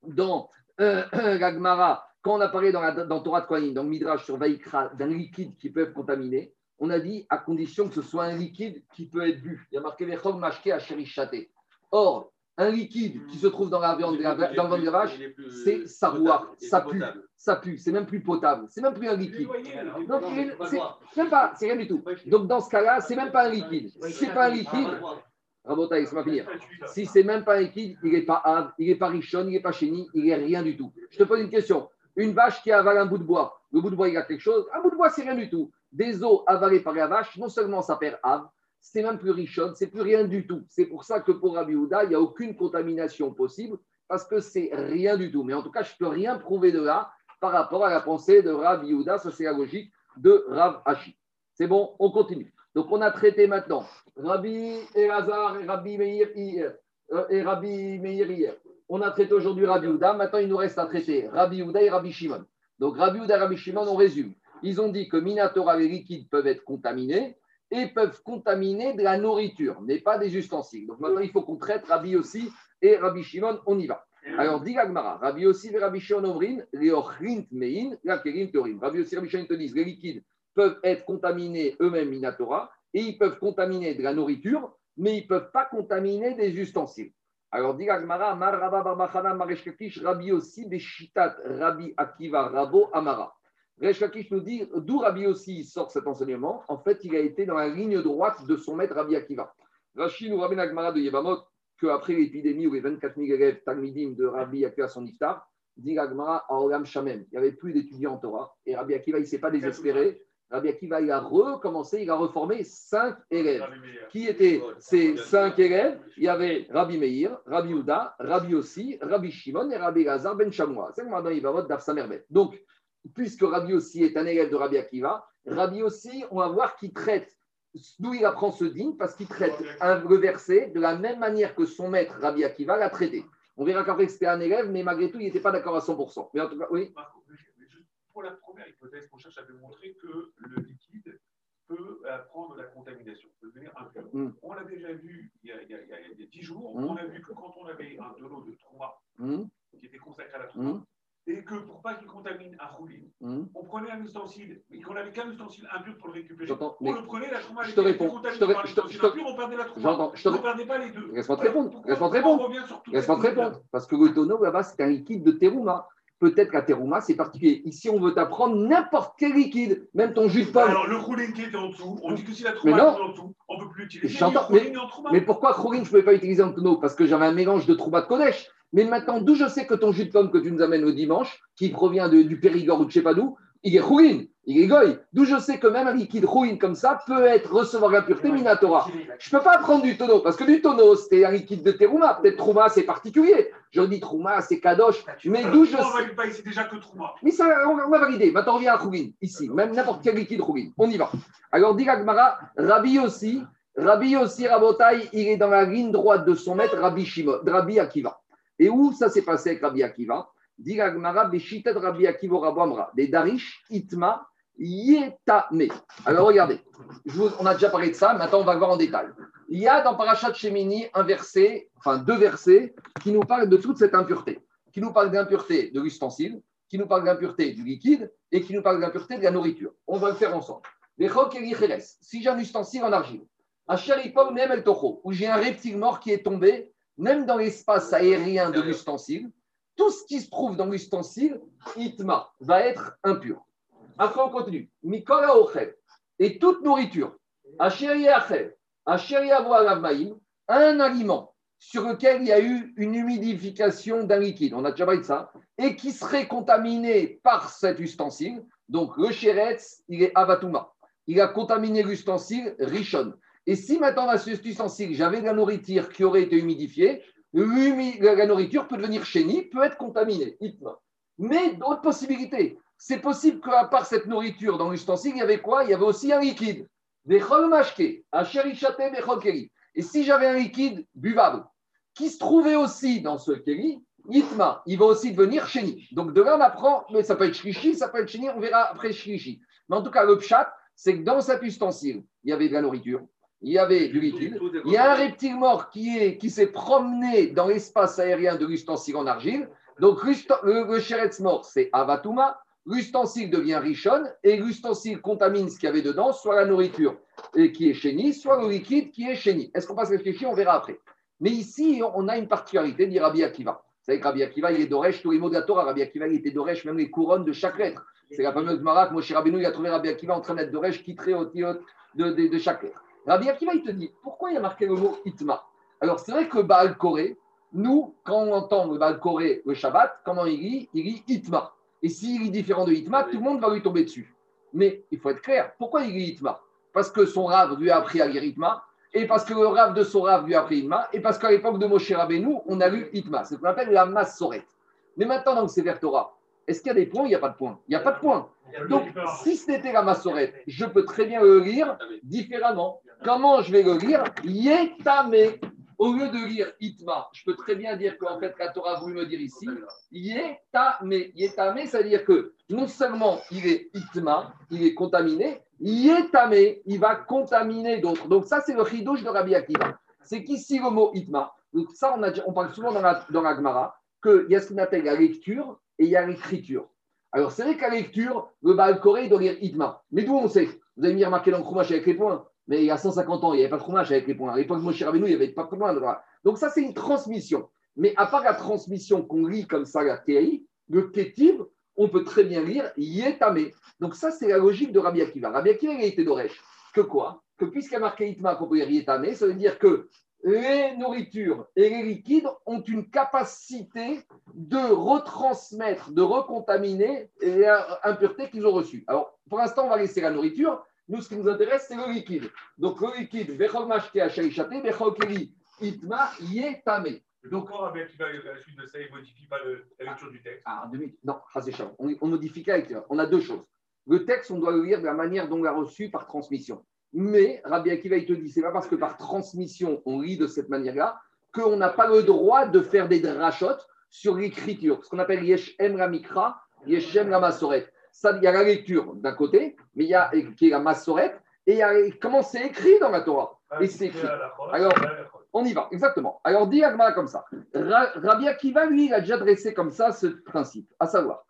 B: dans euh, la Gemara, quand on apparaît dans, la, dans Torah de Kohanim, dans le Midrash sur Vaikra, d'un liquide qui peut être contaminé, on a dit à condition que ce soit un liquide qui peut être bu. Il y a marqué les Chog Mashke à Chate. Or, un liquide qui se trouve dans la viande, de la- dans le vache, c'est sarouar, ça pue, ça pue, c'est même plus potable, c'est même plus un liquide. Donc, c'est même pas, c'est rien du tout. Donc, dans ce cas-là, c'est même pas un liquide. C'est pas un liquide, Rabotaï, ça va finir. Si c'est même pas un liquide, il n'est pas ave, il n'est pas richonne, il n'est pas chéni, il n'est rien du tout. Je te pose une question. Une vache qui avale un bout de bois, le bout de bois, il a quelque chose. Un bout de bois, c'est rien du tout. Des os avalés par la vache, non seulement ça perd ave, c'est même plus richonne, c'est plus rien du tout. C'est pour ça que pour Rabbi Houda, il n'y a aucune contamination possible parce que c'est rien du tout. Mais en tout cas, je ne peux rien prouver de là par rapport à la pensée de Rabbi Houda. Ça, c'est la logique de Rav Hashi. C'est bon, on continue. Donc, on a traité maintenant Rabbi Elazar et Rabbi Meir hier, euh, et Rabbi Meir hier. On a traité aujourd'hui Rabbi Houda. Maintenant, il nous reste à traiter Rabbi Houda et Rabbi Shimon. Donc, Rabbi Houda et Rabbi Shimon, on résume. Ils ont dit que Minatora, les liquides peuvent être contaminés et peuvent contaminer de la nourriture, mais pas des ustensiles. Donc, maintenant, il faut qu'on traite Rabbi aussi et Rabbi Shimon. On y va. Alors, dit Gagmara, Rabbi aussi et Rabbi Shimon Omrin, les Mein, la Torim. Rabbi aussi Rabbi Shimon te disent les liquides peuvent être contaminés eux-mêmes Minatora et ils peuvent contaminer de la nourriture, mais ils ne peuvent pas contaminer des ustensiles. Alors, dit Lakish, Rabbi aussi, Beshitat, Rabbi Akiva, Rabo, Amara. Resh Lakish nous dit d'où Rabbi aussi sort cet enseignement? En fait, il a été dans la ligne droite de son maître Rabbi Akiva. Rachid nous ramène l'Agmara de Yevamot qu'après l'épidémie où les 24 000 élèves Talmidim de Rabbi Akiva son iftar, dit l'Agmara à Olam Shamem. Il n'y avait plus d'étudiants en Torah. Et Rabbi Akiva, il ne s'est pas désespéré. Rabbi Akiva, il a recommencé, il a reformé cinq élèves. Qui étaient ces cinq élèves Il y avait Rabbi Meir, Rabbi Ouda, Rabbi Ossi, Rabbi Shimon et Rabbi Lazar ben Chamois. C'est maintenant il va voter d'Af Samerbet. Donc, puisque Rabbi Ossi est un élève de Rabbi Akiva, Rabbi Ossi, on va voir qu'il traite, d'où il apprend ce digne, parce qu'il traite un, le verset de la même manière que son maître Rabbi Akiva l'a traité. On verra qu'après c'était un élève, mais malgré tout, il n'était pas d'accord à 100%. Mais en tout cas, oui.
F: Pour la première hypothèse, mon cherche à démontrer que le liquide peut euh, prendre la contamination, peut devenir impur.
B: Mm.
F: On l'a déjà vu il y a, il y a- il y a- il y a 10 jours,
B: Mm.
F: on a vu que quand on avait un l'eau de Trouma
B: Hum,
F: qui était consacré à la Trouma,
B: hum,
F: et que pour pas qu'il contamine un roulis,
B: hum.
F: on prenait un ustensile, et qu'on n'avait qu'un ustensile impur pour le récupérer. On le prenait, la Trouma
B: je te
F: était
B: réponds,
F: contaminée
B: je te ré-
F: par l'ustensile impur, on perdait la Trouma.
B: Je
F: ne perdait pas les deux.
B: Laisse-moi te répondre, laisse-moi te répondre. Parce que le tonneau, là-bas, c'est un liquide de terouma. Peut-être qu'à terouma, c'est particulier. Ici, on veut t'apprendre n'importe quel liquide, même ton jus de pomme.
F: Alors, le rouling qui était en dessous, on dit que si la
B: Mais
F: Trouma est en dessous, on ne peut plus utiliser
B: J'entends,
F: ni le rouling ni en Trouma.
B: Mais pourquoi Khourin, je ne pouvais pas utiliser en tonneau Parce que j'avais un mélange de trouba de Kodesh. Mais maintenant, d'où je sais que ton jus de pomme que tu nous amènes le dimanche, qui provient de- du Périgord ou de je sais pas d'où, il est Khourin, il est goy. D'où je sais que même un liquide Khourin comme ça peut être recevoir l'impureté Minatora. Je ne peux pas prendre du tonneau, parce que du tonneau, c'était un liquide de terouma. Peut-être Trouma, c'est particulier. Je dis Trouma, c'est Kadosh. Mais
F: Alors,
B: d'où je
F: on
B: sais.
F: ne valide pas ici déjà que Trouma
B: Mais ça, on on va valider. Maintenant, on revient à Khourin, ici. Même n'importe quel liquide Khourin. On y va. Alors, dit Agmara, Rabbi aussi, Rabbi aussi, Rabotai, il est dans la ligne droite de son maître, Rabbi Shimon, Rabbi Akiva. Et où ça s'est passé avec Rabbi Akiva? Dit Agmara, Beshitet Rabbi Akiva Rabbi Amra, des Darish, Itma, Yetame. Alors, regardez. Je vous- on a déjà parlé de ça, maintenant on va voir en détail. Il y a dans Parashat Shemini un verset, enfin deux versets, qui nous parlent de toute cette impureté. Qui nous parlent d'impureté de l'ustensile, qui nous parle de l'impureté du liquide et qui nous parle de l'impureté de la nourriture. On va le faire ensemble. Les. Si j'ai un ustensile en argile, el où j'ai un reptile mort qui est tombé, même dans l'espace aérien de l'ustensile, tout ce qui se trouve dans l'ustensile, itma, va être impur. Après, on continue. Mikola ochel. Et toute nourriture, acheri achel, acheri maïm, un aliment sur lequel il y a eu une humidification d'un liquide, on a déjà parlé de ça, et qui serait contaminé par cet ustensile. Donc le chéretz, il est avatuma. Il a contaminé l'ustensile rishon. Et si maintenant dans cet ustensile, j'avais de la nourriture qui aurait été humidifiée, la nourriture peut devenir chénie, peut être contaminée. Mais d'autres possibilités. C'est possible qu'à part cette nourriture dans l'ustensile, il y avait quoi? Il y avait aussi un liquide. Des bechol keli. Et si j'avais un liquide buvable qui se trouvait aussi dans ce keli, Yitma, il va aussi devenir chéni. Donc de là, on apprend, mais ça peut être shlishi, ça peut être chéni, on verra après shlishi. Mais en tout cas, le pshat, c'est que dans cet ustensile, il y avait de la nourriture, il y avait du liquide, il y a un reptile mort qui est qui s'est promené dans l'espace aérien de l'ustensile en argile. Donc le, le mort, c'est avatuma. L'ustensile devient richon et l'ustensile contamine ce qu'il y avait dedans, soit la nourriture qui est chéni, soit le liquide qui est chéni. Est-ce qu'on passe réfléchir On verra après. Mais ici, on a une particularité, dit Rabbi Akiva. Vous savez que Rabbi Akiva, il est d'Oresh, tous les mots de la Torah. Rabbi Akiva, il était d'Oresh, même les couronnes de chaque lettre. C'est la fameuse Marak, Moshe Rabbeinu, il a trouvé Rabbi Akiva en train d'être d'Oresh, qui haut de, de, chaque lettre. Rabbi Akiva, il te dit, pourquoi il a marqué le mot Itma? Alors, c'est vrai que Baal Koré, nous, quand on entend le Baal Koré le Shabbat, comment il lit Il lit Itma. Et s'il est différent de Itma, tout le monde va lui tomber dessus. Mais il faut être clair, pourquoi il lit Itma Parce que son rave lui a appris à lire Itma, et parce que le rave de son rave lui a appris Itma, et parce qu'à l'époque de Moshe Rabbeinu, on a lu Itma. C'est ce qu'on appelle la massorette. Mais maintenant, dans le Torah, est-ce qu'il y a des points Il n'y a pas de points? Il n'y a pas de points. Donc, si c'était la massorette, je peux très bien le lire différemment. Comment je vais le lire? Yetame. Au lieu de lire Itma, je peux très bien dire qu'en fait, la Torah a voulu me dire ici, Yetame. Yetame, c'est-à-dire que non seulement il est Itma, il est contaminé, Yetame, il va contaminer d'autres. Donc, ça, c'est le chidouche de Rabbi Akiva. C'est qu'ici, le mot Itma, donc ça, on, parle souvent dans la, dans la Gemara, qu'il y a ce qu'on appelle la lecture et il y a l'écriture. Alors, c'est vrai qu'à lecture, le Baal il doit lire Itma. Mais d'où on sait? Vous avez mis remarquer dans le avec les points. Mais il y a 150 ans, il n'y avait pas de fromage avec les points. À l'époque de Moshe Rabbeinu, il n'y avait pas de fromage. Donc ça, c'est une transmission. Mais à part la transmission qu'on lit comme ça, la théorie, le Kétiv, on peut très bien lire Yetame. Donc ça, c'est la logique de Rabbi Akiva. Rabbi Akiva, il a été d'Oresh. Que quoi? Que puisqu'il y a marqué Itma qu'on peut lire Yetame, ça veut dire que les nourritures et les liquides ont une capacité de retransmettre, de recontaminer les impuretés qu'ils ont reçues. Alors, pour l'instant, on va laisser la nourriture. Nous, ce qui nous intéresse, c'est le liquide. Donc, le liquide, Bechol Mashke Hachalishate, Bechol Keli, Itma, Yetame.
F: Donc, pourquoi Rabbi Akiva, à la suite de ça, il ne modifie pas le- la lecture du texte
B: Ah, minutes. Non, on, on modifie qu'à. On a deux choses. Le texte, on doit le lire de la manière dont on l'a reçu par transmission. Mais Rabbi Akiva, il te dit, c'est pas parce que par transmission, on lit de cette manière-là, qu'on n'a pas le droit de faire des drachotes sur l'écriture. Ce qu'on appelle Yeshem la Mikra, Yeshem la Masoret. Ça, il y a la lecture d'un côté, mais il y a qui est la Masoret, et il y a comment c'est écrit dans la Torah.
F: Ah,
B: Et c'est écrit. Alors. On y va, exactement. Alors, dit Agma comme ça. Ra- Rabbi Akiva, lui, il a déjà dressé comme ça ce principe, à savoir.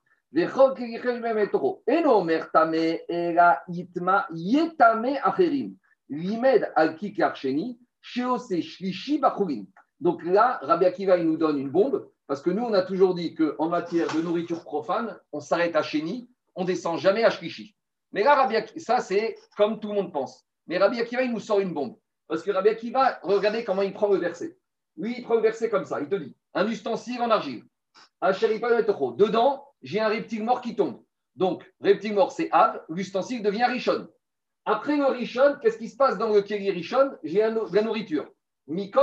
B: Donc là, Rabbi Akiva, il nous donne une bombe, parce que nous, on a toujours dit qu'en matière de nourriture profane, on s'arrête à Sheni, on descend jamais à Shlishi. Mais là, ça, c'est comme tout le monde pense. Mais Rabbi Akiva, il nous sort une bombe. Parce que Rabbi Akiva, regardez comment il prend le verset. Lui, il prend le verset comme ça. Il te dit un ustensile en argile. Dedans, j'ai un reptile mort qui tombe. Donc, reptile mort, c'est Av. L'ustensile devient Rishon. Après le Rishon, qu'est-ce qui se passe dans le Kéli Rishon? J'ai de la nourriture. Donc,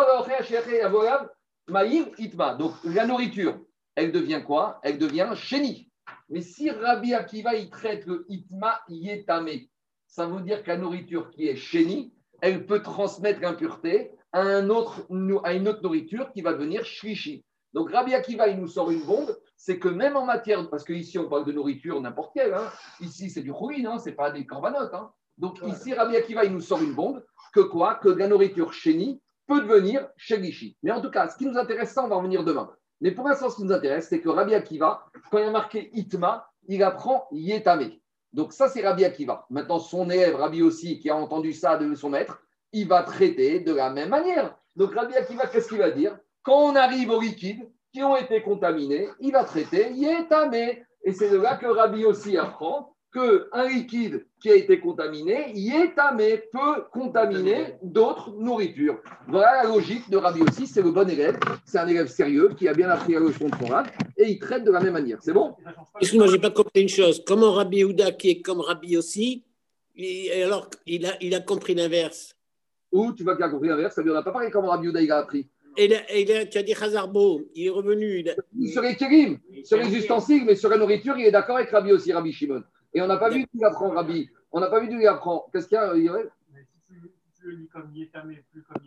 B: la nourriture, elle devient quoi? Elle devient Chéni. Mais si Rabbi Akiva, il traite le Itma Yetame, ça veut dire que la nourriture qui est Chéni, elle peut transmettre l'impureté à, un autre, à une autre nourriture qui va devenir shlishi. Donc Rabbi Akiva, il nous sort une bombe, c'est que même en matière, parce qu'ici on parle de nourriture n'importe quelle, hein, ici c'est du rouille, hein, c'est pas des corbanotes. hein. Donc ici Rabbi Akiva, il nous sort une bombe, que quoi? Que la nourriture chéni peut devenir shlishi. Mais en tout cas, ce qui nous intéresse, ça on va en venir demain. Mais pour l'instant, ce qui nous intéresse, c'est que Rabbi Akiva, quand il a marqué Itma, il apprend Yetame. Donc ça, c'est Rabbi Akiva. Maintenant, son élève, Rabbi aussi, qui a entendu ça de son maître, il va traiter de la même manière. Donc Rabbi Akiva, qu'est-ce qu'il va dire? Quand on arrive aux liquides qui ont été contaminés, il va traiter Yetame. Et c'est de là que Rabbi aussi apprend qu'un liquide qui a été contaminé, Yetame, peut contaminer d'autres nourritures. Voilà la logique de Rabbi aussi, c'est le bon élève, c'est un élève sérieux qui a bien appris la leçon de son et il traite de la même manière. C'est bon?
C: Excuse-moi, je n'ai pas compris une chose. Comment Rabbi Houda, qui est comme Rabbi aussi, alors il a, il a compris l'inverse?
B: Ou tu vas qu'il a compris l'inverse, ça lui en a pas parlé comment Rabbi Yehuda il a appris.
C: et, là- et là, tu as dit Hazarbo, il est revenu. il a-
B: Sur les kérim, sur les ustensiles, mais sur la nourriture, il est d'accord avec Rabbi aussi, Rabbi Shimon. Et on n'a pas vu d'où il apprend Rabbi. On n'a pas vu d'où il apprend. Qu'est-ce qu'il y a Yoel
F: Mais si tu, le lis comme Yetame, plus comme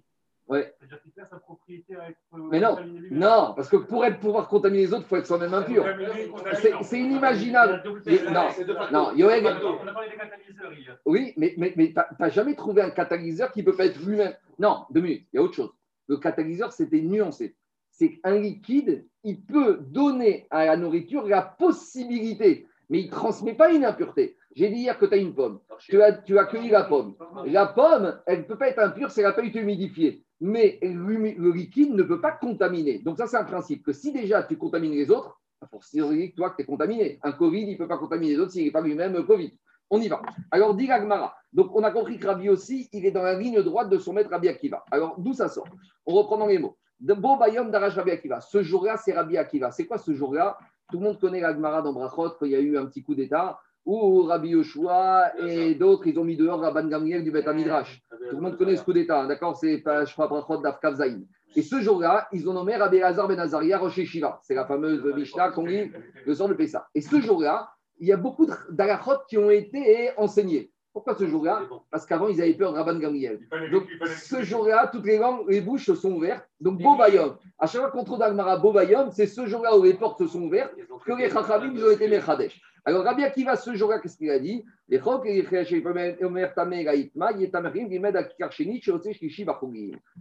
B: Ouais.
F: C'est-à-dire qu'il perd sa propriété à être.
B: Mais non. Non, parce que pour être, pouvoir contaminer les autres, il faut être soi-même impur. C'est- inimaginable.
F: Il
B: non, non, Yoel,
F: On a parlé des catalyseurs hier.
B: Oui, mais, mais, mais tu n'as jamais trouvé un catalyseur qui ne peut pas être lui-même. Non, deux minutes, il y a autre chose. Le catalyseur, c'était nuancé. C'est qu'un liquide, il peut donner à la nourriture la possibilité, mais il ne transmet pas une impureté. J'ai dit hier que tu as une pomme. Tu as, tu as cueilli la pomme. La pomme, elle ne peut pas être impure si elle n'a pas été humidifiée. Mais le liquide ne peut pas contaminer. Donc ça, c'est un principe que si déjà tu contamines les autres, pour que toi que tu es contaminé. Un Covid, il ne peut pas contaminer les autres s'il n'est pas lui-même Covid. On y va. Alors, dit Gagmara. Donc, on a compris que Rabbi aussi, il est dans la ligne droite de son maître Rabbi Akiva. Alors, d'où ça sort? On reprend dans les mots. Bayom d'Arash Rabbi Akiva. Ce jour-là, c'est Rabbi Akiva. C'est quoi ce jour-là? Tout le monde connaît Gagmara dans Brachot, quand il y a eu un petit coup d'État, où Rabbi Yoshua et d'autres, ils ont mis dehors Rabban Gamliel du Beth Midrash. Tout le monde connaît ce coup d'État, hein, d'accord C'est pas, je crois, Brachot d'Afkav Zaïn. Et ce jour-là, ils ont nommé Rabbi Hazar Ben Azaria Rosh Shiva. C'est la fameuse Mishnah qu'on lit le sort de Pessah. Et ce jour-là, il y a beaucoup d'alachot qui ont été enseignés. Pourquoi ce jour-là Parce qu'avant, ils avaient peur de Rabban
F: fallait-
B: Donc, ce jour-là, toutes les langues, les bouches se sont ouvertes. Donc, Bobayom. À chaque fois qu'on trouve d'Agmara Bobayom, c'est ce jour-là où les portes se sont ouvertes que les Chachamim ils ont été Mechadesh. Alors, Rabbi Akiva, ce jour-là, qu'est-ce qu'il a dit Les Chok et les.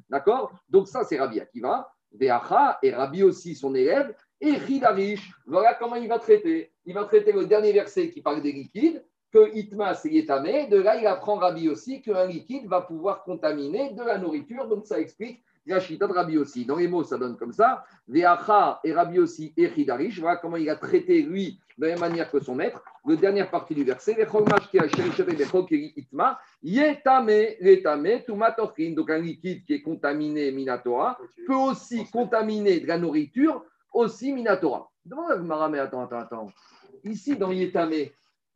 B: D'accord Donc, ça, c'est Rabbi Akiva. Veacha et Rabbi aussi, son élève. Et Chidarish, voilà comment il va traiter. Il va traiter le dernier verset qui parle des liquides que Itma c'est Yetame. De là, il apprend Rabbi aussi qu'un liquide va pouvoir contaminer de la nourriture. Donc ça explique la Shita de Rabbi aussi. Dans les mots, ça donne comme ça. Veacha et Rabbi aussi et Chidarish. Voilà comment il a traité lui de la même manière que son maître. La dernière partie du verset. Donc un liquide qui est contaminé Minatora peut aussi contaminer de la nourriture, aussi Minatora. Demande à mais attends, attends, attends. Ici, dans Yetame,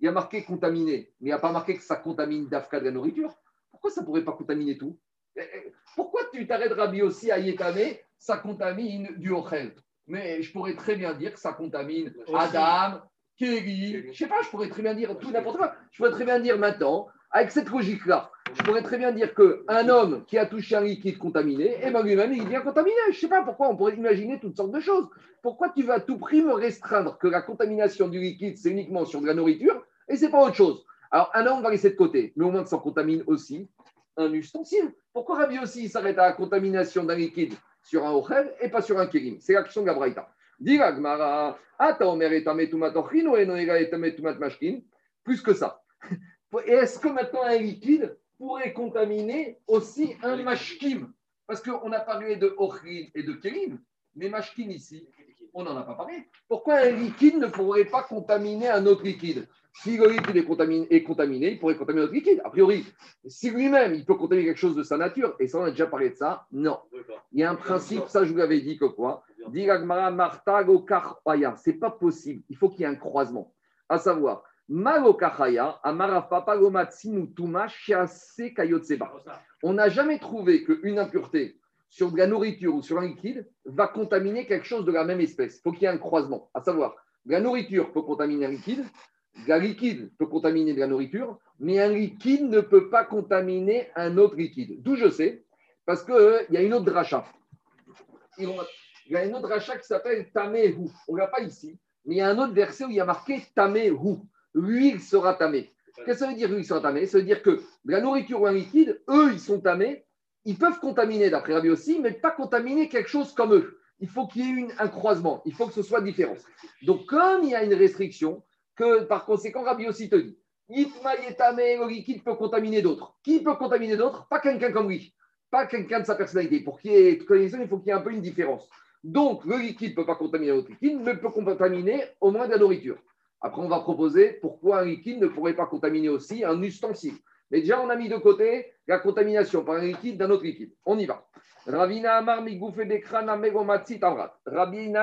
B: il y a marqué contaminé, mais il n'y a pas marqué que ça contamine d'Afka de la nourriture. Pourquoi ça ne pourrait pas contaminer tout? Eh, eh, Pourquoi tu t'arrêtes Rabbi aussi à Yetame Ça contamine du Ochel? Mais je pourrais très bien dire que ça contamine Adam, Kéli, je sais pas, je pourrais très bien dire tout n'importe quoi. Je pourrais très bien dire maintenant, avec cette logique-là, je pourrais très bien dire qu'un homme qui a touché un liquide contaminé, eh ben lui-même, il vient contaminé. Je sais pas pourquoi, on pourrait imaginer toutes sortes de choses. Pourquoi tu vas à tout prix me restreindre que la contamination du liquide, c'est uniquement sur de la nourriture et c'est pas autre chose Alors, un homme va laisser de côté, mais au moins que ça contamine aussi un ustensile. Pourquoi Rabbi aussi s'arrête à la contamination d'un liquide sur un ochel et pas sur un kélim C'est l'action de la Plus que ça. *laughs* Et est-ce que maintenant un liquide pourrait contaminer aussi un mashkim? Parce qu'on a parlé de ochin et de kélim, mais mashkin ici, on n'en a pas parlé. Pourquoi un liquide ne pourrait pas contaminer un autre liquide? Si le liquide est contaminé, est contaminé, il pourrait contaminer un autre liquide. A priori, si lui-même, il peut contaminer quelque chose de sa nature, et ça, on a déjà parlé de ça, non. Il y a un principe, ça, je vous l'avais dit que quoi Gokar, Aya. C'est pas possible. Il faut qu'il y ait un croisement. À savoir. On n'a jamais trouvé qu'une impureté sur de la nourriture ou sur un liquide va contaminer quelque chose de la même espèce. Il faut qu'il y ait un croisement. À savoir, la nourriture peut contaminer un liquide, la liquide peut contaminer de la nourriture, mais un liquide ne peut pas contaminer un autre liquide. D'où je sais, parce qu'il y a une autre dracha. Il y a une autre dracha qui s'appelle Tamehu. On ne l'a pas ici, mais il y a un autre verset où il y a marqué Tamehu. L'huile sera tamée. Qu'est-ce que ça veut dire l'huile sera tamée? Ça veut dire que de la nourriture ou un liquide, eux, ils sont tamés. Ils peuvent contaminer, d'après Rabbi aussi, mais pas contaminer quelque chose comme eux. Il faut qu'il y ait un croisement. Il faut que ce soit différent. Donc, comme il y a une restriction, que par conséquent, Rabbi aussi te dit liquide peut contaminer d'autres? Qui peut contaminer d'autres? Pas quelqu'un comme lui. Pas quelqu'un de sa personnalité. Pour qu'il y ait contamination, il faut qu'il y ait un peu une différence. Donc, le liquide ne peut pas contaminer l'autre liquide, mais peut contaminer au moins de la nourriture. Après, on va proposer pourquoi un liquide ne pourrait pas contaminer aussi un ustensile. Mais déjà, on a mis de côté la contamination par un liquide d'un autre liquide. On y va. Ravina Amar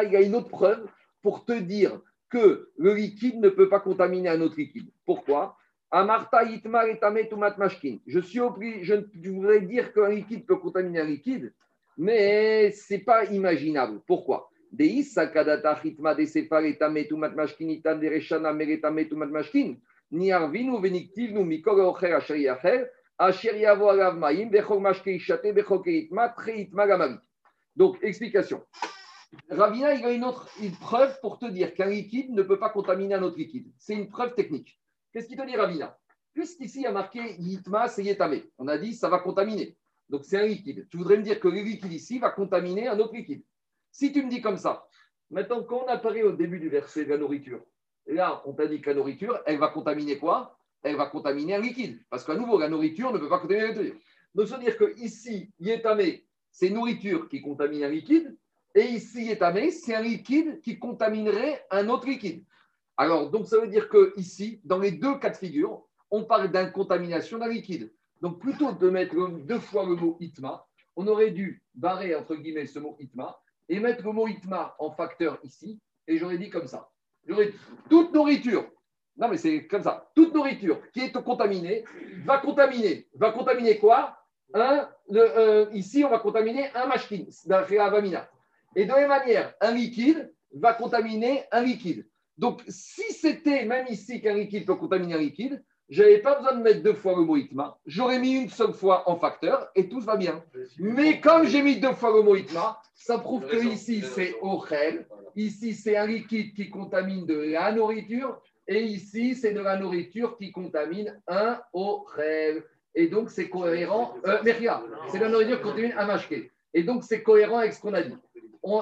B: il y a une autre preuve pour te dire que le liquide ne peut pas contaminer un autre liquide. Pourquoi? Mashkin. Je suis obligé, je, voudrais dire qu'un liquide peut contaminer un liquide, mais ce n'est pas imaginable. Pourquoi? Donc, explication. Ravina, il a une autre preuve pour te dire qu'un liquide ne peut pas contaminer un autre liquide. C'est une preuve technique. Qu'est-ce qu'il te dit, Ravina? Puisqu'ici, il y a marqué Yitma, c'est Yetame. On a dit ça va contaminer. Donc, c'est un liquide. Tu voudrais me dire que le liquide ici va contaminer un autre liquide. Si tu me dis comme ça, maintenant, quand on a parlé au début du verset de la nourriture, là, on t'a dit que la nourriture, elle va contaminer quoi? Elle va contaminer un liquide. Parce qu'à nouveau, la nourriture ne peut pas contaminer la nourriture. Donc, veut dire que ici, c'est nourriture qui contamine un liquide. Et ici, Yetame, c'est un liquide qui contaminerait un autre liquide. Alors, donc, ça veut dire que ici, dans les deux cas de figure, on parle d'une contamination d'un liquide. Donc, plutôt de mettre deux fois le mot itma, on aurait dû barrer, entre guillemets, ce mot itma et mettre le mot itma en facteur ici. Et j'aurais dit comme ça. Toute nourriture, non mais c'est comme ça, toute nourriture qui est contaminée va contaminer. Va contaminer quoi? Un, euh, Ici, on va contaminer un mashkin, d'après Avamina. Et de la même manière, un liquide va contaminer un liquide. Donc, si c'était même ici qu'un liquide peut contaminer un liquide, je n'avais pas besoin de mettre deux fois le mot itma. J'aurais mis une seule fois en facteur et tout va bien. Mais comme j'ai mis deux fois le mot itma, ça prouve que ici c'est ochel, ici c'est un liquide qui contamine de la nourriture et ici c'est de la nourriture qui contamine un ochel. Et donc c'est cohérent. Euh, c'est de la nourriture qui contamine un mashké. Et donc c'est cohérent avec ce qu'on a dit.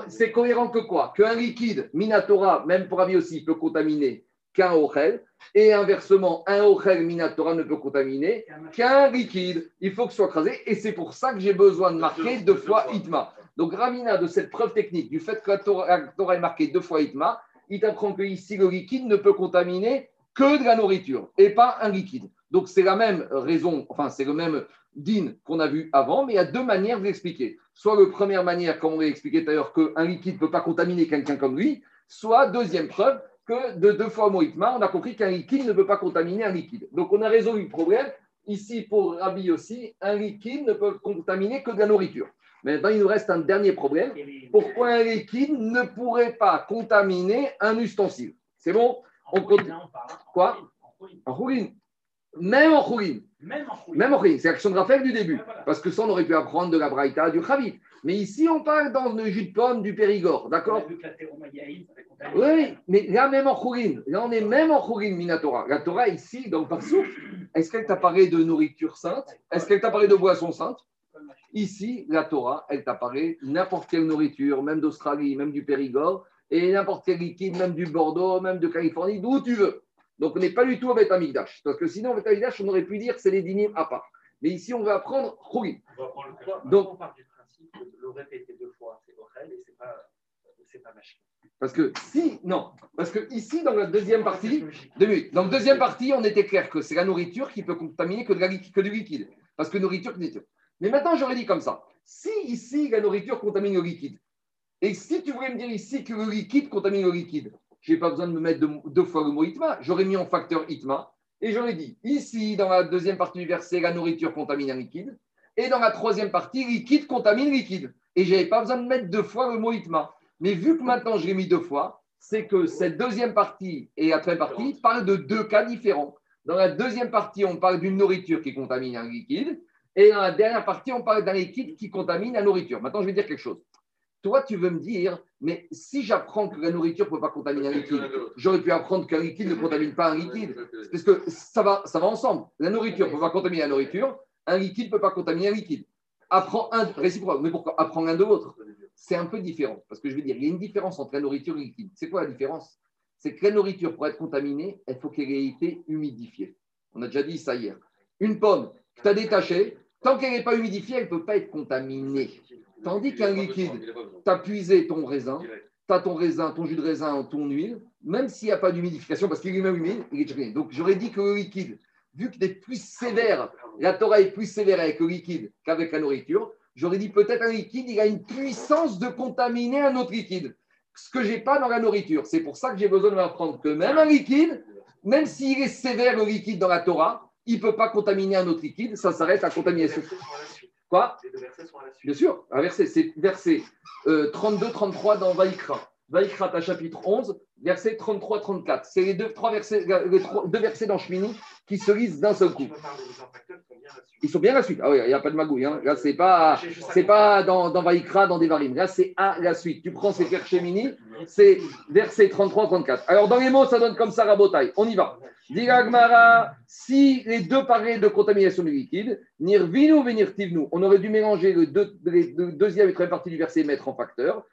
B: C'est cohérent que quoi? Qu'un liquide, Minatora, même pour Ravi aussi, peut contaminer qu'un ochel. Et inversement, un ochel minatora ne peut contaminer qu'un liquide. Il faut que ce soit écrasé. Et c'est pour ça que j'ai besoin de marquer deux fois itma. Donc, Ramina, de cette preuve technique, du fait que la Torah, la Torah est marquée deux fois itma, il t'apprend que ici, le liquide ne peut contaminer que de la nourriture et pas un liquide. Donc, c'est la même raison, enfin, c'est le même din qu'on a vu avant, mais il y a deux manières de l'expliquer. Soit la première manière, comme on l'a expliqué tout à l'heure, qu'un liquide ne peut pas contaminer quelqu'un comme lui, soit deuxième preuve que de deux fois Moïtma, on a compris qu'un liquide ne peut pas contaminer un liquide. Donc, on a résolu le problème. Ici, pour Rabbi aussi, un liquide ne peut contaminer que de la nourriture. Maintenant, il nous reste un dernier problème. Pourquoi un liquide ne pourrait pas contaminer un ustensile? C'est bon? On continue. Quoi? En rouline. Même en rouline.
F: Même en
B: rouline. C'est l'action de Raphaël du début.
F: Voilà.
B: Parce que ça, on aurait pu apprendre de la Braïta, du Khavit. Mais ici, on parle dans le jus de pomme du Périgord. D'accord? Oui, mais là même en Khourin, là on est même en Khourin, Minatora. La Torah ici, dans le Parsouf, est-ce qu'elle t'a parlé de nourriture sainte? Est-ce qu'elle t'a parlé de boisson sainte Ici, la Torah, elle t'a parlé n'importe quelle nourriture, même d'Australie, même du Périgord, et n'importe quel liquide, même du Bordeaux, même de Californie, d'où tu veux. Donc on n'est pas du tout avec Amigdash. Parce que sinon, avec Amigdash, on aurait pu dire que c'est les dynimes à part. Mais ici, on va apprendre.
G: Pourquoi
B: Donc-
G: on part du principe que le répéter deux fois, c'est Ochel et c'est pas, pas machine.
B: Parce que si, non, parce que ici, dans la deuxième partie, minutes. Donc, deuxième partie, on était clair que c'est la nourriture qui peut contaminer que, de la que du liquide. Parce que nourriture, nourriture. Mais maintenant, j'aurais dit comme ça. Si ici, la nourriture contamine le liquide, et si tu voulais me dire ici que le liquide contamine le liquide, je n'ai pas besoin de me mettre deux, fois le mot itma. J'aurais mis en facteur itma. Et j'aurais dit, ici, dans la deuxième partie du verset, la nourriture contamine un liquide. Et dans la troisième partie, liquide contamine liquide. Et je n'avais pas besoin de mettre deux fois le mot itma. Mais vu que maintenant je l'ai mis deux fois, c'est que cette deuxième partie et la troisième partie parlent de deux cas différents. Dans la deuxième partie, on parle d'une nourriture qui contamine un liquide. Et dans la dernière partie, on parle d'un liquide qui contamine la nourriture. Maintenant, je vais dire quelque chose. Toi, tu veux me dire, mais si j'apprends que la nourriture ne peut pas contaminer un liquide, j'aurais pu apprendre qu'un liquide ne contamine pas un liquide. Parce que ça va, ça va ensemble. La nourriture ne peut pas contaminer la nourriture, un liquide ne peut pas contaminer un liquide. Apprends un, réciproque, mais pourquoi? Apprends l'un de l'autre. C'est un peu différent. Parce que je veux dire, il y a une différence entre la nourriture et le liquide. C'est quoi la différence? C'est que la nourriture, pour être contaminée, il faut qu'elle ait été humidifiée. On a déjà dit ça hier. Une pomme que tu as détachée, tant qu'elle n'est pas humidifiée, elle ne peut pas être contaminée. Tandis qu'un liquide, tu as puisé ton raisin, tu as ton raisin, ton jus de raisin, ton huile, même s'il n'y a pas d'humidification, parce qu'il est même humide, il est déjà Donc j'aurais dit que le liquide, vu qu'il est plus sévère, la Torah est plus sévère avec le liquide qu'avec la nourriture, j'aurais dit peut-être un liquide, il a une puissance de contaminer un autre liquide. Ce que je n'ai pas dans la nourriture. C'est pour ça que j'ai besoin de m'apprendre que même un liquide, même s'il est sévère le liquide dans la Torah, il ne peut pas contaminer un autre liquide, ça s'arrête à contamination. Quoi
F: Les deux versets sont à la suite.
B: Bien sûr, un verset, c'est verset 32-33 dans Vaïkra. Vaïkra, à chapitre 11, verset 33-34. C'est les deux, trois versets, les trois- deux versets dans qui se lisent d'un seul coup. Ils sont bien la suite. Ah oui, il n'y a pas de magouille. hein. Là, c'est pas, c'est pas dans, dans Vaïkra, dans Devarim. Là, c'est à la suite. Tu prends ces vers Shemini, c'est verset 33-34. Alors, dans les mots, ça donne comme ça, Rabotai. On y va. Dit Agmara, si les deux parlaient de contamination du liquide, nirvinu venirtivnu, on aurait dû mélanger le, les deux- deuxième et troisième partie du verset et mettre en facteur.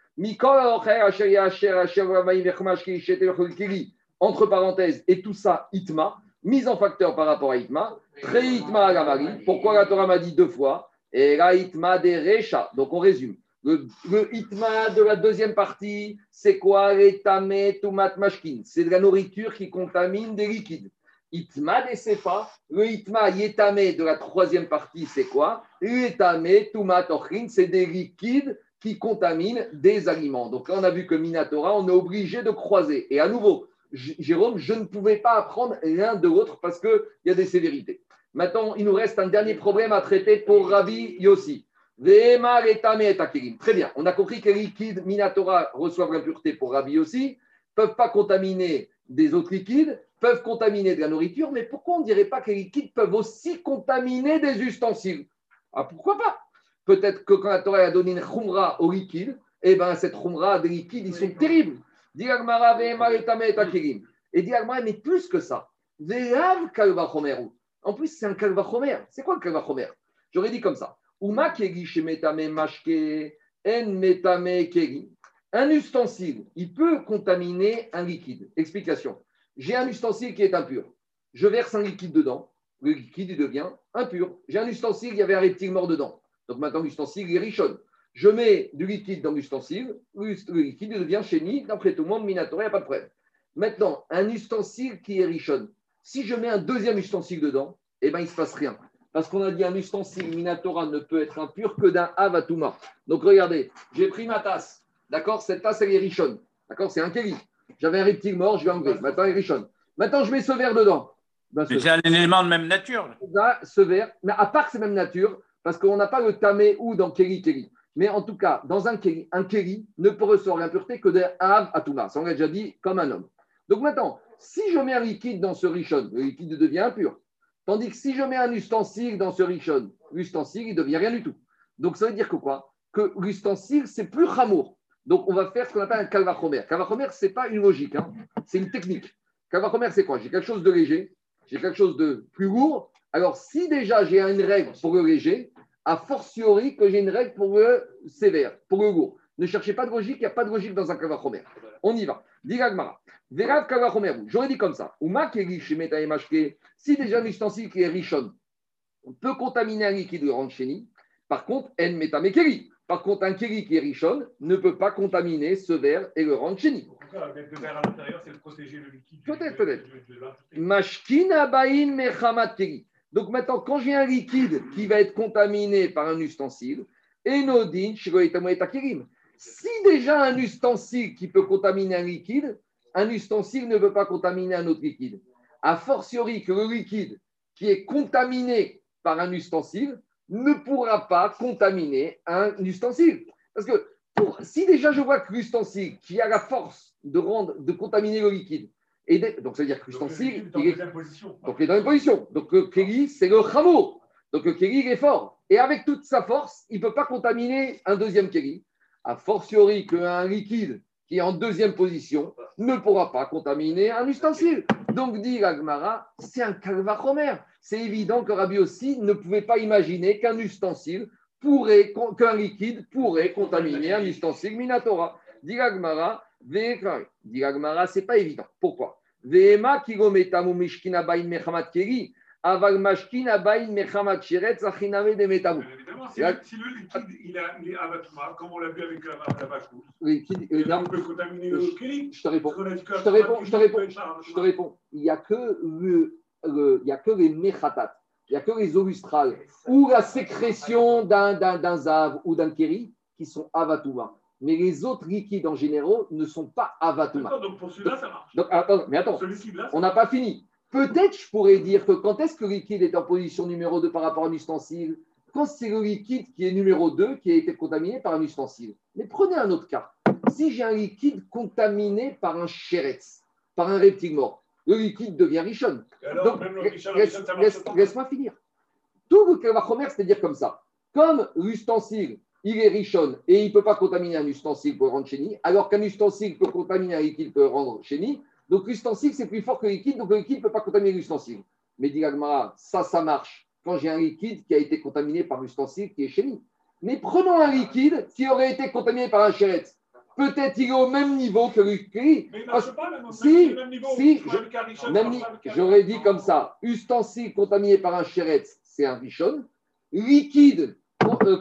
B: Entre parenthèses, et tout ça, itma, mise en facteur par rapport à itma, très itma à la Marie. Pourquoi la Torah m'a dit deux fois? Et la itma des recha. Donc on résume. Le, le itma de la deuxième partie, c'est quoi? Les tamé tumat mashkin. C'est de la nourriture qui contamine des liquides. Itma des sefa. Le itma yetame de la troisième partie, c'est quoi? Yetame tumat ochin. C'est des liquides qui contaminent des aliments. Donc là, on a vu que Minatora, on est obligé de croiser. Et à nouveau, Jérôme, je ne pouvais pas apprendre l'un de l'autre parce qu'il y a des sévérités. Maintenant, il nous reste un dernier problème à traiter pour Rabbi Yossi. Très bien, on a compris que les liquides Minatora reçoivent l'impureté pour Rabbi Yossi, peuvent pas contaminer des autres liquides, peuvent contaminer de la nourriture, mais pourquoi on ne dirait pas que les liquides peuvent aussi contaminer des ustensiles? Ah, pourquoi pas? Peut-être que quand la Torah a donné une khumra au liquide, eh ben cette khumra des liquides, ils sont terribles. Et dit mais plus que ça. Ve'av kalva chomeru. En plus, c'est un kalvachomer. C'est quoi le kalvachomer J'aurais dit comme ça. Un ustensile, il peut contaminer un liquide. Explication. J'ai un ustensile qui est impur. Je verse un liquide dedans. Le liquide il devient impur. J'ai un ustensile, il y avait un reptile mort dedans. Donc maintenant, l'ustensile, il est richonne. Je mets du liquide dans l'ustensile, le liquide devient chéni, d'après tout le monde, minatora, il n'y a pas de problème. Maintenant, un ustensile qui est richonne, si je mets un deuxième ustensile dedans, eh ben, il ne se passe rien. Parce qu'on a dit un ustensile minatora ne peut être impur que d'un avatuma. Donc regardez, j'ai pris ma tasse. D'accord? Cette tasse, elle est richonne. D'accord? C'est un kéli. J'avais un reptile mort, je vais enlever. Maintenant, il est richonne. Maintenant, je mets ce verre dedans. Ben, ce
D: c'est un élément de même nature. là,
B: ce verre, mais à part que c'est même nature, parce qu'on n'a pas le tamé ou dans Keri Keri. Mais en tout cas, dans un Keri, un Keri ne peut recevoir l'impureté que d'un Av Atuma. Ça, on l'a déjà dit, comme un homme. Donc maintenant, si je mets un liquide dans ce richon, le liquide devient impur. Tandis que si je mets un ustensile dans ce richon, l'ustensile, il devient rien du tout. Donc ça veut dire que quoi? Que l'ustensile, c'est plus ramour. Donc on va faire ce qu'on appelle un kalvachomer. Kalvachomer, ce n'est pas une logique, hein. c'est une technique. Kalvachomer, c'est quoi? J'ai quelque chose de léger, j'ai quelque chose de plus lourd. Alors si déjà j'ai une règle pour le léger, a fortiori que j'ai une règle pour le sévère, pour le lourd. Ne cherchez pas de logique, il n'y a pas de logique dans un kalvachomer. On y va. Digagmara. Verav kalvachomer. J'aurais dit comme ça. Uma keri shemeta emashke. Si déjà un ustensile qui est richon peut contaminer un liquide le rendre chéni, par contre, en metamekeri. Par contre, un keri qui est richon ne peut pas contaminer ce verre et le rendre chéni.
F: Le verre à l'intérieur, c'est protéger le liquide.
B: Peut-être, peut-être. Mashkin abain mechamat keri. Donc maintenant, quand j'ai un liquide qui va être contaminé par un ustensile, enodin et. Si déjà un ustensile qui peut contaminer un liquide, un ustensile ne peut pas contaminer un autre liquide. A fortiori que le liquide qui est contaminé par un ustensile ne pourra pas contaminer un ustensile. Parce que si déjà je vois que l'ustensile qui a la force de, rendre, de contaminer le liquide, et donc ça veut dire que l'ustensile,
F: est
B: est
F: deuxième position.
B: donc, il est dans une position. Donc, le c'est le Khamo. Donc, le Kelly, il est fort. Et avec toute sa force, il ne peut pas contaminer un deuxième Kelly. A fortiori qu'un liquide qui est en deuxième position ne pourra pas contaminer un ustensile. Donc, dit l'Agmara, c'est un calvachomer. C'est évident que Rabbi aussi ne pouvait pas imaginer qu'un ustensile pourrait, qu'un liquide pourrait contaminer un ustensile Minatora. Dit l'Agmara. Dit l'Agmara, c'est pas évident. Pourquoi? Ve'ema kilometamu mishkina bain mechamat keri, aval mashkina bain mechamat shiretz achiname de metamu.
F: Bien évidemment, si, le, liquide il, a, il est comme on l'a vu avec la, la vache rouge,
B: Liquide- euh,
F: et là,
B: non,
F: on peut contaminer le
B: je- te réponds. Je te je te Je te. Il n'y a que le, le- il y a que les mechatat, il n'y a que les eaux lustrales ou la sécrétion d'un, zav ou d'un kéri qui sont avatouma. Mais les autres liquides en général ne sont pas.
F: D'accord, donc pour celui-là, ça marche.
B: Donc, attends, mais attends, on n'a pas fini. Peut-être je pourrais dire que quand est-ce que le liquide est en position numéro 2 par rapport à un ustensile? Quand c'est le liquide qui est numéro 2 qui a été contaminé par un ustensile. Mais prenez un autre cas. Si j'ai un liquide contaminé par un chéretz, par un reptile mort, le liquide devient richonne. Donc,
F: le
B: laisse- laisse- laisse-moi finir. Tout le Kalvachomer, c'est-à-dire comme ça. Comme l'ustensile, il est richonne et il ne peut pas contaminer un ustensile pour rendre chéni, alors qu'un ustensile peut contaminer un liquide pour rendre chéni, donc l'ustensile, c'est plus fort que le liquide, donc le liquide ne peut pas contaminer l'ustensile. Mais dit ça, ça marche quand j'ai un liquide qui a été contaminé par l'ustensile qui est chéni. Mais prenons un liquide qui aurait été contaminé par un chéretz. Peut-être il est au même niveau que le liquide,
F: Mais il marche pas, même,
B: si,
F: même niveau.
B: si, j'aurais dit comme ça, ustensile contaminé par un chéretz, c'est un richon. Liquide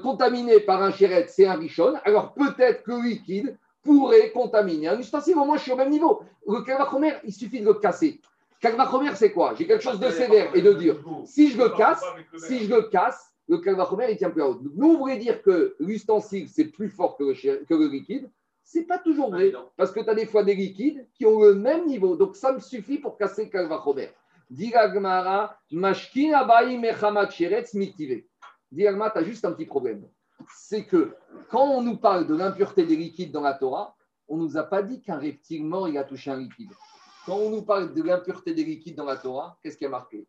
B: contaminé par un chéretz, c'est un richon. Alors peut-être que le liquide pourrait contaminer un ustensile. Au moins, je suis au même niveau. Le kalvachomer, il suffit de le casser. Kalvachomer, c'est quoi? J'ai quelque chose de sévère et de dur. Si je le casse, si je le casse, le kalvachomer, il tient plus à haut. Donc, Nous, on voulait dire que l'ustensile, c'est plus fort que le, ché- que le liquide. C'est pas toujours vrai, parce que tu as des fois des liquides qui ont le même niveau. Donc, ça me suffit pour casser le kalvachomer. Diragmara, mashkin abayi mechamat sheretz mitive. Diragma, tu as juste un petit problème. C'est que quand on nous parle de l'impureté des liquides dans la Torah, on ne nous a pas dit qu'un reptile mort, il a touché un liquide. Quand on nous parle de l'impureté des liquides dans la Torah, qu'est-ce qui a marqué?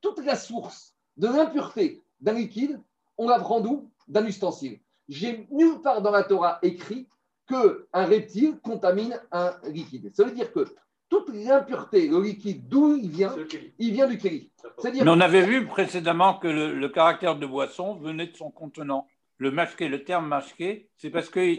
B: Toute la source de l'impureté d'un liquide, on la prend d'où? D'un ustensile. J'ai nulle part dans la Torah écrit qu'un reptile contamine un liquide. Ça veut dire que toute l'impureté, le liquide, d'où il vient. Il vient du kéli. C'est-à-dire
D: Mais on avait vu précédemment que le, le caractère de boisson venait de son contenant. Le masqué, le terme masqué, c'est parce que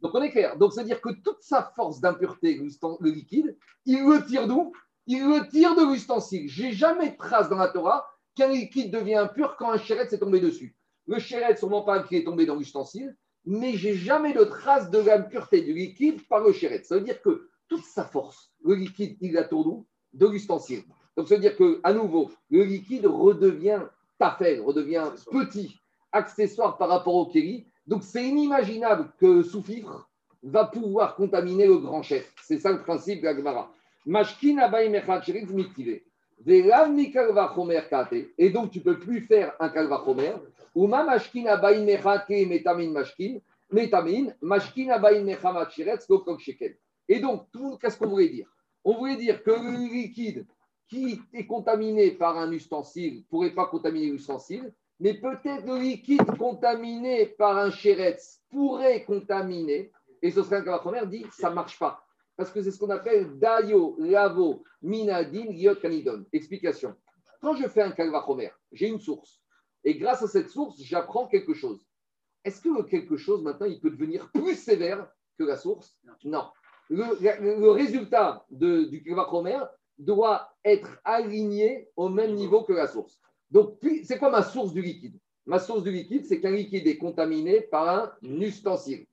B: Donc on est clair. Donc c'est-à-dire que toute sa force d'impureté, le liquide, il le tire d'où? Il le tire de l'ustensile. J'ai jamais de trace dans la Torah qu'un liquide devient impur quand un chéret s'est tombé dessus. Le chéret, sûrement pas qui est tombé dans l'ustensile, mais j'ai jamais de trace de l'impureté du liquide par le chéret. Ça veut dire que toute sa force, le liquide, il la tourne d'où De l'ustensile. Donc ça veut dire que à nouveau, le liquide redevient tafel, redevient petit, accessoire par rapport au kéli. Donc c'est inimaginable que sous-fifre va pouvoir contaminer le grand chef. C'est ça le principe de la Gemara. Mashkin abaï mechad sheritz mitive. Velav mi kalva chomer kate. Et donc tu peux plus faire un kalva chomer. Uma mashkin abaï metamin mashkin. Metamin, mashkin abaï mechamat shekel. Et donc, qu'est-ce qu'on voulait dire? On voulait dire que le liquide qui est contaminé par un ustensile ne pourrait pas contaminer l'ustensile, mais peut-être le liquide contaminé par un chéretz pourrait contaminer, et ce serait un Kavachomer dit ça ne marche pas. Parce que c'est ce qu'on appelle Dayo, Lavo, Minadin, Liot, Kanidon. Explication. Quand je fais un Kalvachomer, j'ai une source. Et grâce à cette source, j'apprends quelque chose. Est-ce que quelque chose, maintenant, il peut devenir plus sévère que la source? Non. Le, résultat de- du Kalvachomer doit être aligné au même niveau que la source. Donc, c'est quoi ma source du liquide? Ma source du liquide, c'est qu'un liquide est contaminé par un ustensile.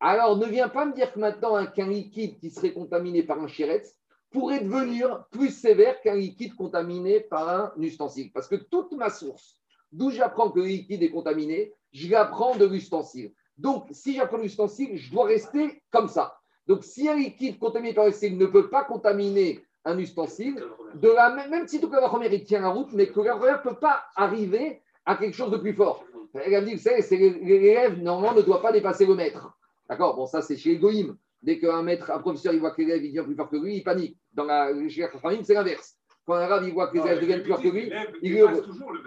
B: Alors, ne viens pas me dire que maintenant, un- qu'un liquide qui serait contaminé par un chéretz pourrait devenir plus sévère qu'un liquide contaminé par un ustensile. Parce que toute ma source, d'où j'apprends que le liquide est contaminé, je l'apprends de l'ustensile. Donc, si j'apprends l'ustensile, je dois rester comme ça. Donc, si un liquide contaminé par l'ustensile ne peut pas contaminer un ustensile, de la même, même si tout le première il tient la route, mais que le ne peut pas arriver à quelque chose de plus fort. Elle a dit, vous savez, l'élève, normalement, ne doit pas dépasser le maître. D'accord? Bon, ça, c'est chez Egoïm. Dès qu'un maître, un professeur, il voit que l'élève il devient plus fort que lui, il panique. Dans la, chez la c'est l'inverse. Quand un arabe, il voit que les élèves deviennent plus forts que lui, il
F: le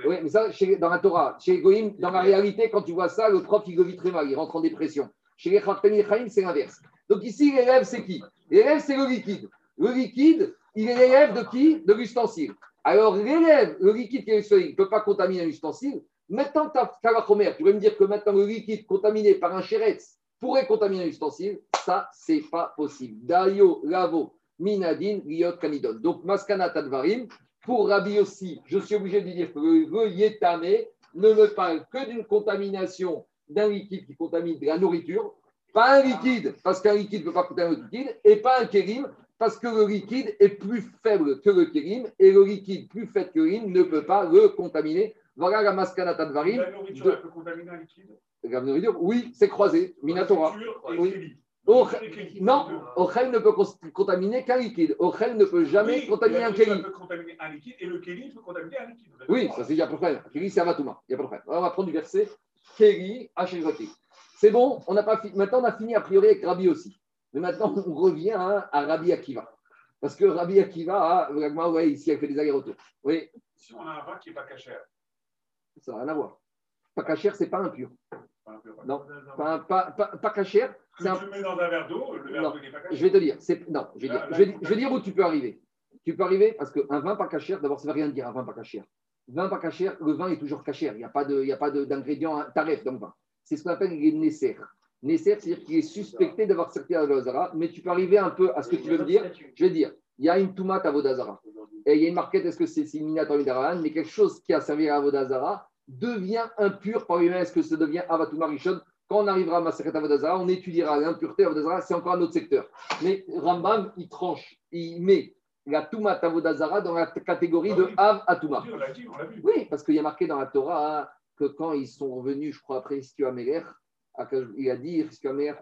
B: oui, mais ça, chez- dans la Torah, chez Egoïm, dans la réalité, quand tu vois ça, le prof, il le vit très mal, il rentre en dépression. Chez les Chachamim, c'est l'inverse. Donc ici, l'élève, c'est qui? L'élève, c'est le liquide. Le liquide, il est l'élève de qui? De l'ustensile. Alors, l'élève, le liquide qui est l'ustensile, il ne peut pas contaminer un ustensile. Maintenant, tu as Kalachomer, tu veux me dire que maintenant, le liquide contaminé par un chéretz pourrait contaminer un ustensile Ça, c'est pas possible. Dayo, Lavo, Minadin, Liot, Kanidon. Donc, Maskana Tadvarim, pour Rabbi aussi, je suis obligé de dire que le, Yetame ne me parle que d'une contamination d'un liquide qui contamine de la nourriture, pas un liquide, parce qu'un liquide ne peut pas contaminer un liquide, et pas un kérim, parce que le liquide est plus faible que le kérim, et le liquide plus faible que le kérim ne peut pas le contaminer. Voilà la maskana tadvarim.
F: La nourriture,
B: de-
F: peut contaminer un liquide?
B: La nourriture, oui, c'est croisé, Minatora. Oui. Non. Ochel ne peut contaminer qu'un liquide. Ochel ne peut jamais
F: Oui,
B: contaminer un kéli.
F: peut contaminer un liquide et le kéli peut contaminer un liquide.
B: Oui, ça c'est il n'y a pas de problème. Kéli, c'est Avatouma. Il n'y a pas de problème. Alors, on va prendre du verset Kéli, Hachelvati. C'est bon, on n'a pas maintenant on a fini a priori avec Rabbi aussi. Mais maintenant on revient hein, à Rabbi Akiva. Parce que Rabbi Akiva, vraiment, ouais, ici, elle fait des allers-retours. Oui,
F: Si on a un vin qui n'est pas cachère,
B: ça n'a rien à voir. Pas cachère, c'est pas impur.
F: pas un peu-
B: Non. Pas, pas, pas, pas cachère,
F: Que
B: c'est un-
F: tu le mets dans un verre d'eau, le verre d'eau n'est pas cachère.
B: Je vais te dire, non, je vais
F: Là,
B: dire,
F: là,
B: je vais,
F: il faut
B: je vais dire où tu peux arriver. Tu peux arriver parce qu'un vin pas cachère, d'abord, ça ne veut rien dire un vin pas cachère. Vin pas cachère, le vin est toujours cachère. Il n'y a pas pas de- d'ingrédients taref dans le vin. C'est ce qu'on appelle les nesser. Nesser, c'est-à-dire qu'il est suspecté d'avoir servi à Vodazara, mais tu peux arriver un peu à ce que tu veux me dire. Je vais dire, il y a une tomate à Vodazara. Et il y a une marquette, est-ce que c'est Siminat ou Midarahan, mais quelque chose qui a servi à Vodazara devient impur par lui-même. Est-ce que ça devient Avatuma Rishon Quand on arrivera à Maseret Avodazara, on étudiera l'impureté Avodazara, c'est encore un autre secteur. Mais Rambam, il tranche, il met la Tumat Avodazara dans la catégorie de Av Atuma. Oui, parce qu'il y a marqué dans la Torah quand ils sont revenus, je crois, après Hiskio Améler, il a dit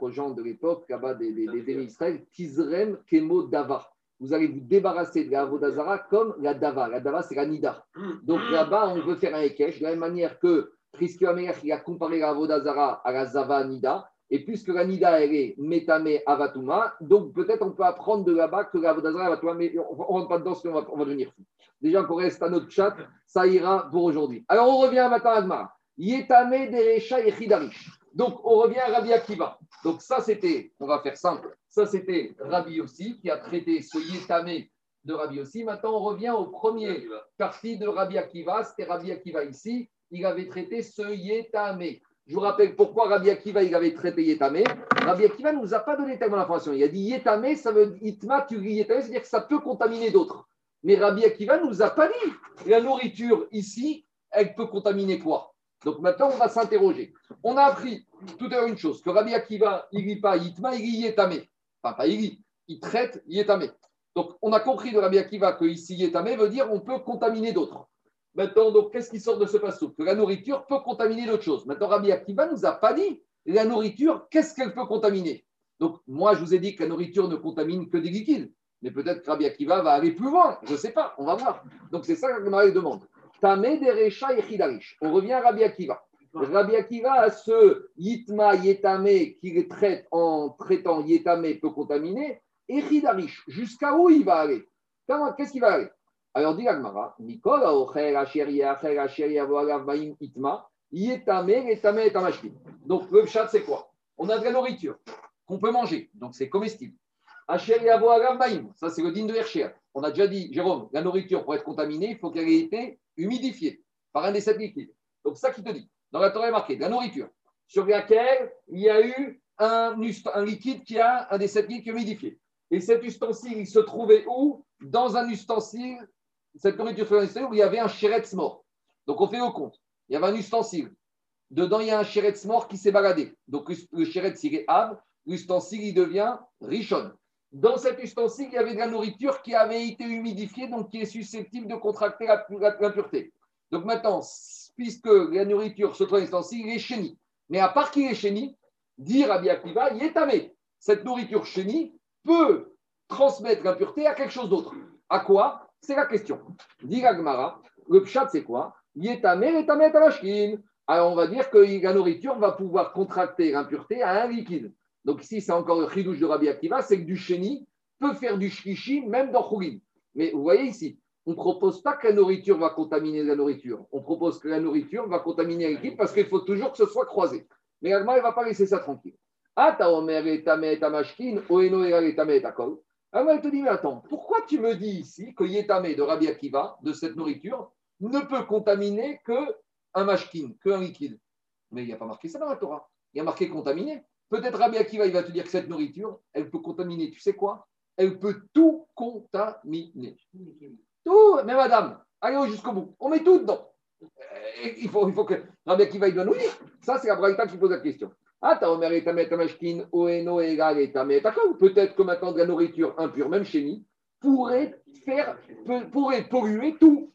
B: aux gens de l'époque, là-bas des, des, Israël, Tizrem Kemo Dava. Vous allez vous débarrasser de la Avodazara comme la Dava. La Dava, c'est la Nida. Donc là-bas, on veut faire un Ekech, de la même manière que Hiskio Améler, il a comparé la Avodazara à la Zava Nida. Et puisque la Nida, elle est Metame Avatuma, donc peut-être on peut apprendre de là-bas que la Avodazara Avatuma, mais on ne rentre pas dedans, sinon on va, devenir fou. Déjà qu'on reste à notre chat, ça ira pour aujourd'hui. Alors on revient maintenant à Agmara. Yetame Derecha Echidarish. Donc on revient à Rabbi Akiva. Donc ça c'était, on va faire simple, ça c'était Rabbi aussi qui a traité ce Yetame de Rabbi aussi. Maintenant on revient au premier partie de Rabbi Akiva, c'était Rabbi Akiva ici, il avait traité ce Yetame. Je vous rappelle pourquoi Rabbi Akiva il avait traité Yétamé. Rabbi Akiva ne nous a pas donné tellement d'informations. Il a dit Yétamé, ça veut dire Itma, tu Yétamé, c'est-à-dire que ça peut contaminer d'autres. Mais Rabbi Akiva ne nous a pas dit la nourriture ici, elle peut contaminer quoi? Donc maintenant, on va s'interroger. On a appris tout à l'heure une chose que Rabbi Akiva, il lit pas Itma, il lit Yétamé. Enfin, pas il lit, il traite Yétamé. Donc on a compris de Rabbi Akiva que ici Yétamé veut dire on peut contaminer d'autres. Maintenant, donc, qu'est-ce qui sort de ce passage Que la nourriture peut contaminer d'autres choses. Maintenant, Rabbi Akiva nous a pas dit la nourriture, qu'est-ce qu'elle peut contaminer? Donc, moi, je vous ai dit que la nourriture ne contamine que des liquides. Mais peut-être que Rabbi Akiva va aller plus loin. Je ne sais pas, on va voir. Donc, c'est ça que Marie demande. Tamé derecha. On revient à Rabbi Akiva. Rabbi Akiva a ce yitma yetame qu'il traite en traitant yetame peut contaminer et chidarish. Jusqu'à où il va aller? Qu'est-ce qu'il va aller? Alors, dit l'Agmara, Mikol aochel asher yachel asher yavo alav maim itma, yetame yetame et amashkin. Donc, le chat, c'est quoi? On a de la nourriture qu'on peut manger, donc c'est comestible. Asher yavo alav maim, ça c'est le digne de Hercher. On a déjà dit, Jérôme, la nourriture, pour être contaminée, il faut qu'elle ait été humidifiée par un des sept liquides. Donc, ça qui te dit, dans la Torah est marqué, de la nourriture, sur laquelle il y a eu un, un liquide qui a un des sept liquides humidifié. Et cet ustensile, il se trouvait où? Dans un ustensile cette nourriture sur l'ustensile où il y avait un chéretz mort. Donc on fait au compte. Il y avait un ustensile. Dedans, il y a un chéretz mort qui s'est baladé. Donc le chéretz, il est ave, l'ustensile, il devient richonne. Dans cet ustensile, il y avait de la nourriture qui avait été humidifiée, donc qui est susceptible de contracter l'impureté. Donc maintenant, puisque la nourriture se trouve dans l'ustensile, il est chéni. Mais à part qu'il est chéni, dire à Biakiva, il est tamé. Cette nourriture chénie peut transmettre l'impureté à quelque chose d'autre. À quoi? C'est la question. Dit la Gemara, le pshat, c'est quoi? Alors, on va dire que la nourriture va pouvoir contracter l'impureté à un liquide. Donc, ici, c'est encore le chidouche de Rabbi Akiva, c'est que du chéni peut faire du shlishi, même dans Khourin. Mais vous voyez ici, on ne propose pas que la nourriture va contaminer la nourriture. On propose que la nourriture va contaminer un liquide parce qu'il faut toujours que ce soit croisé. Mais elle ne va pas laisser ça tranquille. Ah. Alors, elle te dit, mais attends, pourquoi tu me dis ici que Yétamé de Rabbi Akiva, de cette nourriture, ne peut contaminer que un mashkin, que un liquide? Mais il n'y a pas marqué ça dans la Torah. Il y a marqué contaminé. Peut-être Rabbi Akiva, il va te dire que cette nourriture, elle peut contaminer, tu sais quoi? Elle peut tout contaminer. Tout, mais madame, allez jusqu'au bout. On met tout dedans. Euh, Il faut, il faut que Rabbi Akiva, il doit nous dire. Ça, c'est la Braïta qui pose la question. Ah, omer et tamet tamashkin, oeno egal et tamet. Peut-être que maintenant de la nourriture impure, même chez nous, pourrait faire, pourrait polluer tout.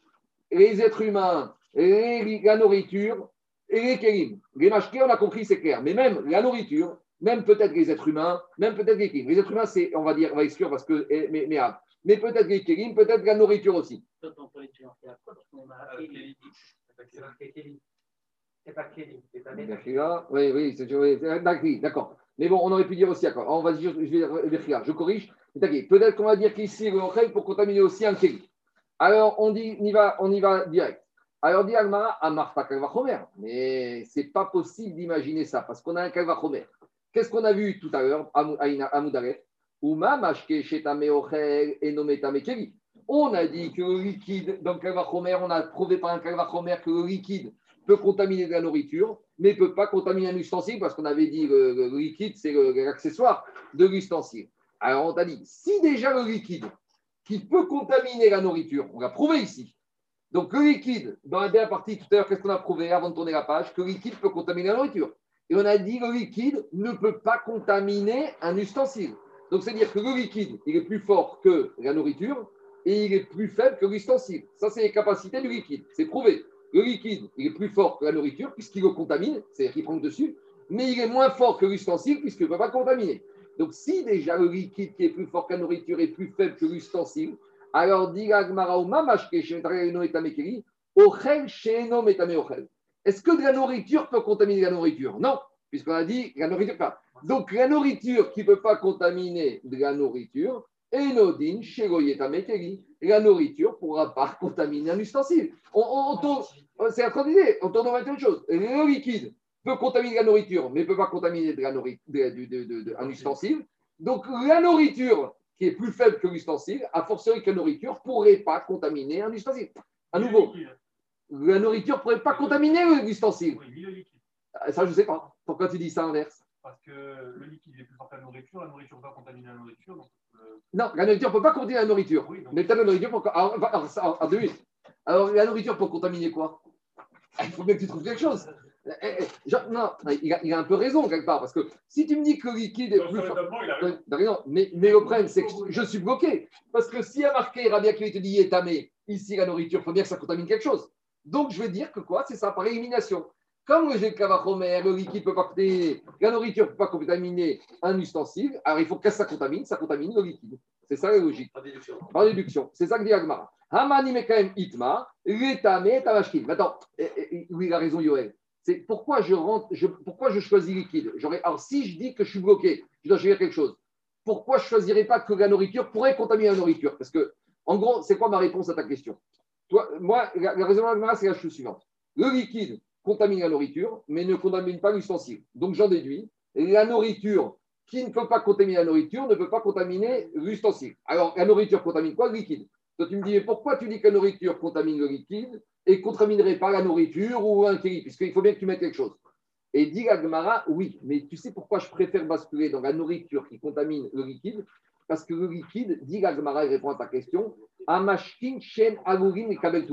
B: Les êtres humains, les- la nourriture et les kélim. Les mashkés, on a compris, c'est clair. Mais même la nourriture, même peut-être les êtres humains, même peut-être les kélim. Les êtres humains, c'est, on va dire, on va exclure parce que, eh, mais, mais, ah, mais peut-être les kélim, peut-être la nourriture aussi. Oui, oui, c'est oui, c'est- d'accord, d'accord. Mais bon, on aurait pu dire aussi, d'accord. On va dire, je vais Bechira, je corrige. Peut-être qu'on va dire qu'ici, le Ochel pour contaminer aussi un Kéli. Alors, on, dit, on, y va, on y va direct. Alors, dit Alma, Amarta Kalvachomer. Mais c'est pas possible d'imaginer ça, parce qu'on a un Kalvachomer. Qu'est-ce qu'on a vu tout à l'heure, à Moudaret Uma Mashke Shetame Ochel et Nometame Kéli. On a dit que le liquide, dans le Kalvachomer, on a prouvé par un Kalvachomer que le liquide peut contaminer de la nourriture, mais ne peut pas contaminer un ustensile, parce qu'on avait dit le, le liquide, c'est l'accessoire de l'ustensile. Alors, on t'a dit, si déjà le liquide qui peut contaminer la nourriture, on l'a prouvé ici. Donc, le liquide, dans la dernière partie tout à l'heure, qu'est-ce qu'on a prouvé avant de tourner la page? Que le liquide peut contaminer la nourriture. Et on a dit le liquide ne peut pas contaminer un ustensile. Donc, c'est-à-dire que le liquide, il est plus fort que la nourriture et il est plus faible que l'ustensile. Ça, c'est les capacités du liquide. C'est prouvé. Le liquide, il est plus fort que la nourriture puisqu'il le contamine, c'est-à-dire qu'il prend le dessus, mais il est moins fort que l'ustensile puisqu'il ne peut pas contaminer. Donc, si déjà le liquide qui est plus fort que la nourriture est plus faible que l'ustensile, alors dit. Est-ce que de la nourriture peut contaminer la nourriture? Non, puisqu'on a dit la nourriture pas. Donc, la nourriture qui ne peut pas contaminer de la nourriture, enodin. La nourriture ne pourra pas contaminer un ustensile. On, on- on tourne, c'est la idée, on tourne une chose. Le liquide peut contaminer la nourriture, mais ne peut pas contaminer de la nourri- de- de- de- de- de- un ustensile. Donc, la nourriture qui est plus faible que l'ustensile, a fortiori que la nourriture, ne pourrait pas contaminer un ustensile. À nouveau, la nourriture ne pourrait pas contaminer l'ustensile.
F: Oui, ni le liquide.
B: Ah, Ça, je ne sais pas. Pourquoi tu dis ça inverse?
F: Parce que le liquide est plus fort que la nourriture, la nourriture va contaminer la nourriture. Donc, euh,
B: Non, la nourriture ne peut pas contaminer la nourriture.
F: oui,
B: Mais peut-être la nourriture pour. Alors, alors, alors, alors, deux minutes. Alors, la nourriture pour contaminer quoi? Il faut bien que tu trouves quelque chose. Eh, eh, genre, non, il a, il a un peu raison quelque part. Parce que si tu me dis que le liquide est
F: dans
B: plus fort. Mais, mais le problème, c'est que je suis bloqué. Parce que s'il y a marqué Rabia qui te dit étamé, ici la nourriture, il faut bien que ça contamine quelque chose. Donc je vais dire que quoi? C'est ça par élimination. Comme le gel cavachomer, le liquide ne peut pas contaminer, la nourriture ne peut pas contaminer un ustensile, alors il faut que ça contamine, ça contamine le liquide. C'est ça la logique. Par déduction. C'est ça que dit Agmara. Hamani Mekaem Itma, tamashkin. Maintenant, eh, eh, oui, il a raison, Yoel? C'est pourquoi je rentre, je, pourquoi je choisis liquide? Alors, si je dis que je suis bloqué, je dois choisir quelque chose. Pourquoi je ne choisirais pas que la nourriture pourrait contaminer la nourriture? Parce que, en gros, c'est quoi ma réponse à ta question? Toi, Moi, la, la raison de la c'est la chose suivante. Le liquide contamine la nourriture, mais ne contamine pas l'ustensile. Donc, j'en déduis, la nourriture qui ne peut pas contaminer la nourriture ne peut pas contaminer l'ustensile. Alors, la nourriture contamine quoi? Le liquide. Toi, tu me dis, mais pourquoi tu dis que la nourriture contamine le liquide et contaminerait pas la nourriture ou un kéli Puisqu'il faut bien que tu mettes quelque chose. Et dit la Gemara, oui, mais tu sais pourquoi je préfère basculer dans la nourriture qui contamine le liquide? Parce que le liquide, dit la Gemara, il répond à ta question, Amashkin, Shen, Agurin et Kabel.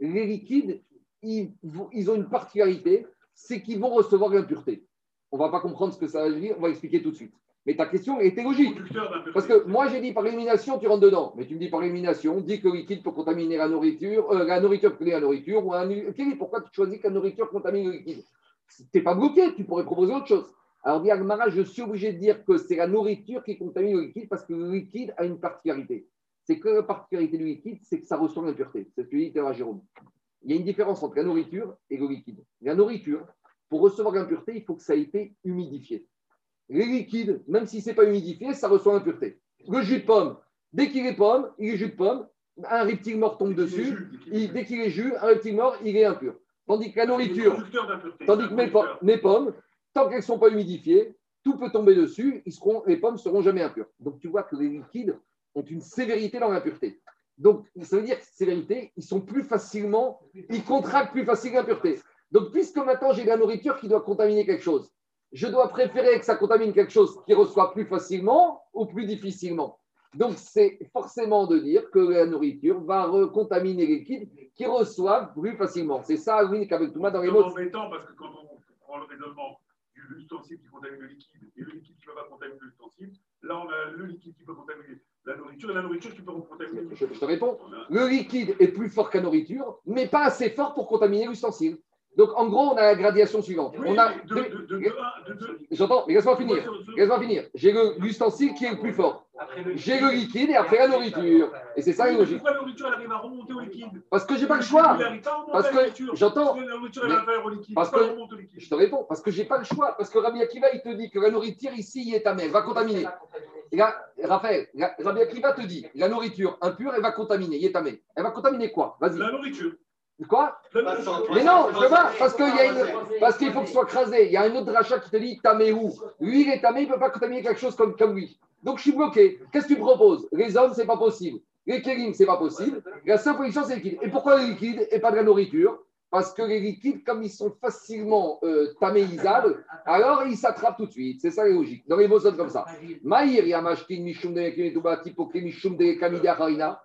B: Les liquides, ils, ont une particularité, c'est qu'ils vont recevoir l'impureté. On ne va pas comprendre ce que ça veut dire, on va expliquer tout de suite. Mais ta question était logique. Parce que moi, j'ai dit par élimination, tu rentres dedans. Mais tu me dis par élimination, dis que le liquide peut contaminer la nourriture, euh, la nourriture peut la nourriture, ou un. Pourquoi tu choisis que la nourriture contamine le liquide? Tu n'es pas bloqué, tu pourrais proposer autre chose. Alors, dit Agmara, je suis obligé de dire que c'est la nourriture qui contamine le liquide parce que le liquide a une particularité. C'est que la particularité du liquide, c'est que ça reçoit l'impureté. C'est ce que dit Jérôme. Il y a une différence entre la nourriture et le liquide. La nourriture, pour recevoir l'impureté, il faut que ça ait été humidifié. Les liquides, même si ce n'est pas humidifié, ça reçoit l'impureté. Le jus de pomme, dès qu'il est pomme, il est jus de pomme, un reptile mort tombe dessus, il- dès qu'il est jus, un reptile mort, il est impur. Tandis que la nourriture, tandis que mes, po- mes pommes, tant qu'elles ne sont pas humidifiées, tout peut tomber dessus, ils seront, les pommes ne seront jamais impures. Donc tu vois que les liquides ont une sévérité dans l'impureté. Donc ça veut dire que sévérité, ils sont plus facilement, ils contractent plus facilement l'impureté. Donc puisque maintenant j'ai de la nourriture qui doit contaminer quelque chose, je dois préférer que ça contamine quelque chose qui reçoit plus facilement ou plus difficilement. Donc, c'est forcément de dire que la nourriture va contaminer les liquides qui reçoivent plus facilement. C'est ça, oui, qu'avec Touma dans les
F: C'est
B: mots.
F: embêtant parce que quand on prend le raisonnement du l'ustensile qui contamine le liquide et le liquide qui ne va pas contaminer l'ustensile, là on a le liquide qui peut contaminer la nourriture et la nourriture qui peut contaminer
B: Je, je te réponds. Le liquide est plus fort que la nourriture, mais pas assez fort pour contaminer l'ustensile. Donc, en gros, on a la gradation suivante.
F: Oui,
B: on a
F: de, de, de.
B: J'entends, mais laisse-moi finir. Laisse-moi finir. J'ai le- l'ustensile qui est le plus fort. J'ai le liquide et après la nourriture. Et c'est ça la logique.
F: Pourquoi la nourriture elle arrive à remonter au liquide
B: Parce que j'ai pas le choix. Parce que j'entends.
F: Parce que
B: Je te réponds, parce que j'ai pas le choix. Parce que Rabbi Akiva, il te dit que la nourriture ici, est amère, elle va contaminer. Et là, Raphaël, Rabbi Akiva te dit, la nourriture impure, elle va contaminer, est amère. Elle va contaminer quoi? Vas-y.
F: La nourriture.
B: Quoi. Mais non, je veux pas, parce qu'il y a une... parce qu'il faut que ce soit crasé. Il y a un autre rachat qui te dit tamé où Lui, il est tamé, il ne peut pas contaminer quelque chose comme, comme lui. Donc je suis bloqué. Qu'est-ce que tu proposes Les hommes, c'est pas possible. Les kérim, c'est pas possible. La seule position, c'est liquide. Et pourquoi le liquide et pas de la nourriture? Parce que les liquides, comme ils sont facilement euh, taméisables, alors ils s'attrapent tout de suite. C'est ça la logique. Dans les mots comme ça. Maïr Yamashkin Mishum de Mishum de Kamida Harina.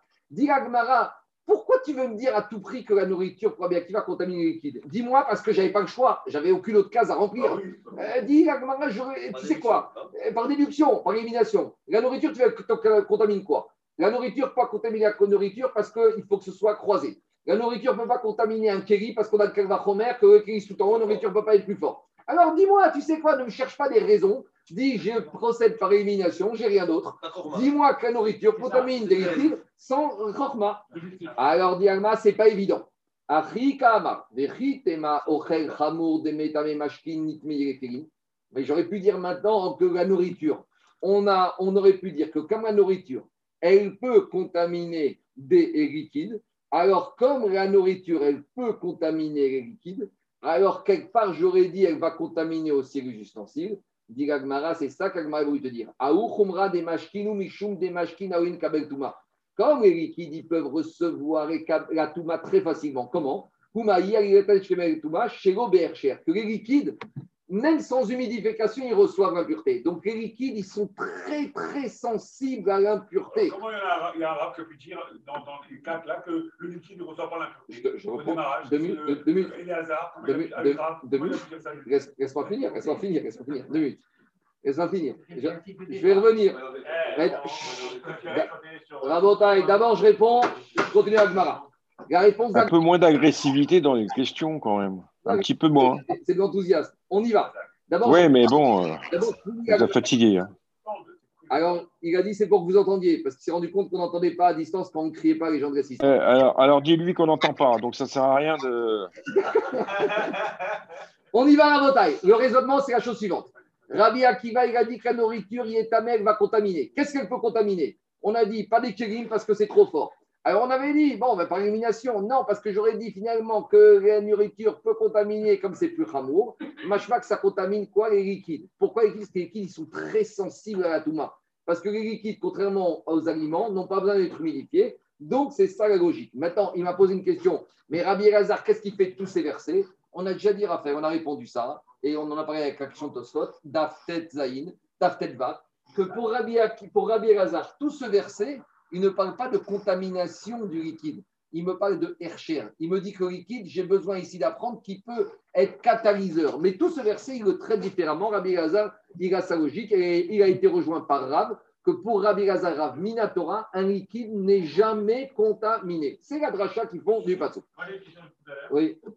B: Agmara, pourquoi tu veux me dire à tout prix que la nourriture pour qui va contaminer les liquides? Dis-moi parce que j'avais pas le choix, j'avais aucune autre case à remplir.
F: Ah oui.
B: Euh, dis j'aurais- tu sais quoi? Euh, Par déduction, par élimination. La nourriture, tu vas tu contamines quoi? La nourriture pas contaminer la nourriture parce qu'il faut que ce soit croisé. La nourriture ne peut pas contaminer un kéri parce qu'on a le kalvachomer, que le kéri tout en haut, la nourriture ne peut pas être plus forte. Alors dis-moi, tu sais quoi Ne me cherche pas des raisons. Dis, je procède par élimination, j'ai rien d'autre. Dis-moi que la nourriture contamine des liquides sans chorma. Alors, dit Alma, c'est pas évident. Mais j'aurais pu dire maintenant que la nourriture, on, a, on aurait pu dire que comme la nourriture, elle peut contaminer des liquides, alors comme la nourriture, elle peut contaminer les liquides, alors quelque part, j'aurais dit, elle va contaminer aussi les ustensiles. Dit Gagmara, c'est ça qu'Agmara voulu te dire. Aou. Comme les liquides, peuvent recevoir la touma très facilement. Comment? Que les liquides, même sans humidification, ils reçoivent l'impureté. Donc les liquides, ils sont très, très sensibles à l'impureté.
F: Comment il y, a, un- il y a un arabe qui a pu dire dans, dans les quatre là que le liquide ne reçoit pas l'impureté?
B: Je, je reprends.
F: démarrage,
B: minutes,
F: le- ça, lui
B: Laisse- Laisse-moi finir, laisse-moi finir, laisse-moi finir. Deux minutes. Laisse-moi finir. Je, je vais revenir.
F: Eh,
B: Mais-
F: on- on préférait quand t'es sur-
B: Rabotai, d'abord je réponds, je continue avec Mara. La réponse
A: Un peu moins d'agressivité dans les questions quand même. Un petit peu moins.
B: c'est- c'est de l'enthousiasme. On y va. D'abord,
A: Ouais, mais bon, euh, vous fatigué. hein.
B: alors, il a dit c'est pour que vous entendiez, parce qu'il s'est rendu compte qu'on n'entendait pas à distance quand on ne criait pas les gens de l'assistance.
A: Euh, alors, alors dis-lui qu'on n'entend pas, donc ça sert à rien de. *laughs*
B: On y va à la bataille. Le raisonnement, c'est la chose suivante. Rabbi Akiva, il a dit que la nourriture, Yetamel, va contaminer. Qu'est-ce qu'elle peut contaminer? On a dit pas des kérim parce que c'est trop fort. Alors on avait dit, bon, ben, par élimination, non, parce que j'aurais dit finalement que la nourriture peut contaminer comme c'est plus ramour. Machma que ça contamine quoi Les liquides? Pourquoi les liquides? Parce que les liquides, ils sont très sensibles à la touma. Parce que les liquides, contrairement aux aliments, n'ont pas besoin d'être humidifiés. Donc c'est ça la logique. Maintenant, il m'a posé une question. Mais Rabbi Elazar, qu'est-ce qu'il fait tous ces versets? On a déjà dit, Raphaël, on a répondu ça. Et on en a parlé avec la question de Tosfot, Daftet Zayin, Daftet Bat, que pour Rabbi, pour Rabbi tout ce verset, il ne parle pas de contamination du liquide. Il me parle de Hercher. Il me dit que le liquide, j'ai besoin ici d'apprendre qu'il peut être catalyseur. Mais tout ce verset, il le traite différemment. Rabbi Elazar, il a sa logique et il a été rejoint par Rav, que pour Rabbi Elazar, Rav Minatora, un liquide n'est jamais contaminé. C'est la dracha qui font du passo. Oui.
F: Euh,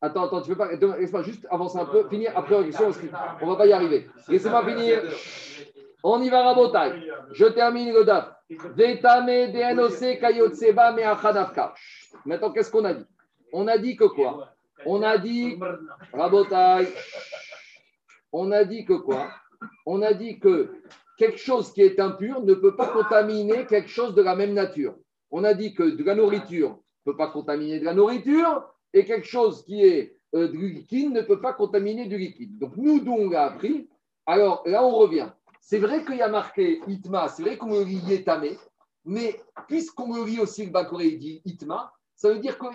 B: Attends, attends, tu peux pas. Laisse-moi juste avancer un peu, finir après la question, parce qu'on ne va pas y arriver. Laissez-moi finir. On y va, Rabotai. Je termine le DAF. Vetame DNOC Kayotseba Meachadavka. Maintenant, qu'est-ce qu'on a dit? On a dit que quoi? On a dit, Rabotai, on a dit que quoi? On a dit que quelque chose qui est impur ne peut pas contaminer quelque chose de la même nature. On a dit que de la nourriture ne peut pas contaminer de la nourriture et quelque chose qui est euh, liquide ne peut pas contaminer du liquide. Donc nous, d'où on appris, alors là on revient. C'est vrai qu'il y a marqué Itma, c'est vrai qu'on le lit Yetame, mais puisqu'on le lit aussi le Bakoré, il dit Itma, ça veut dire que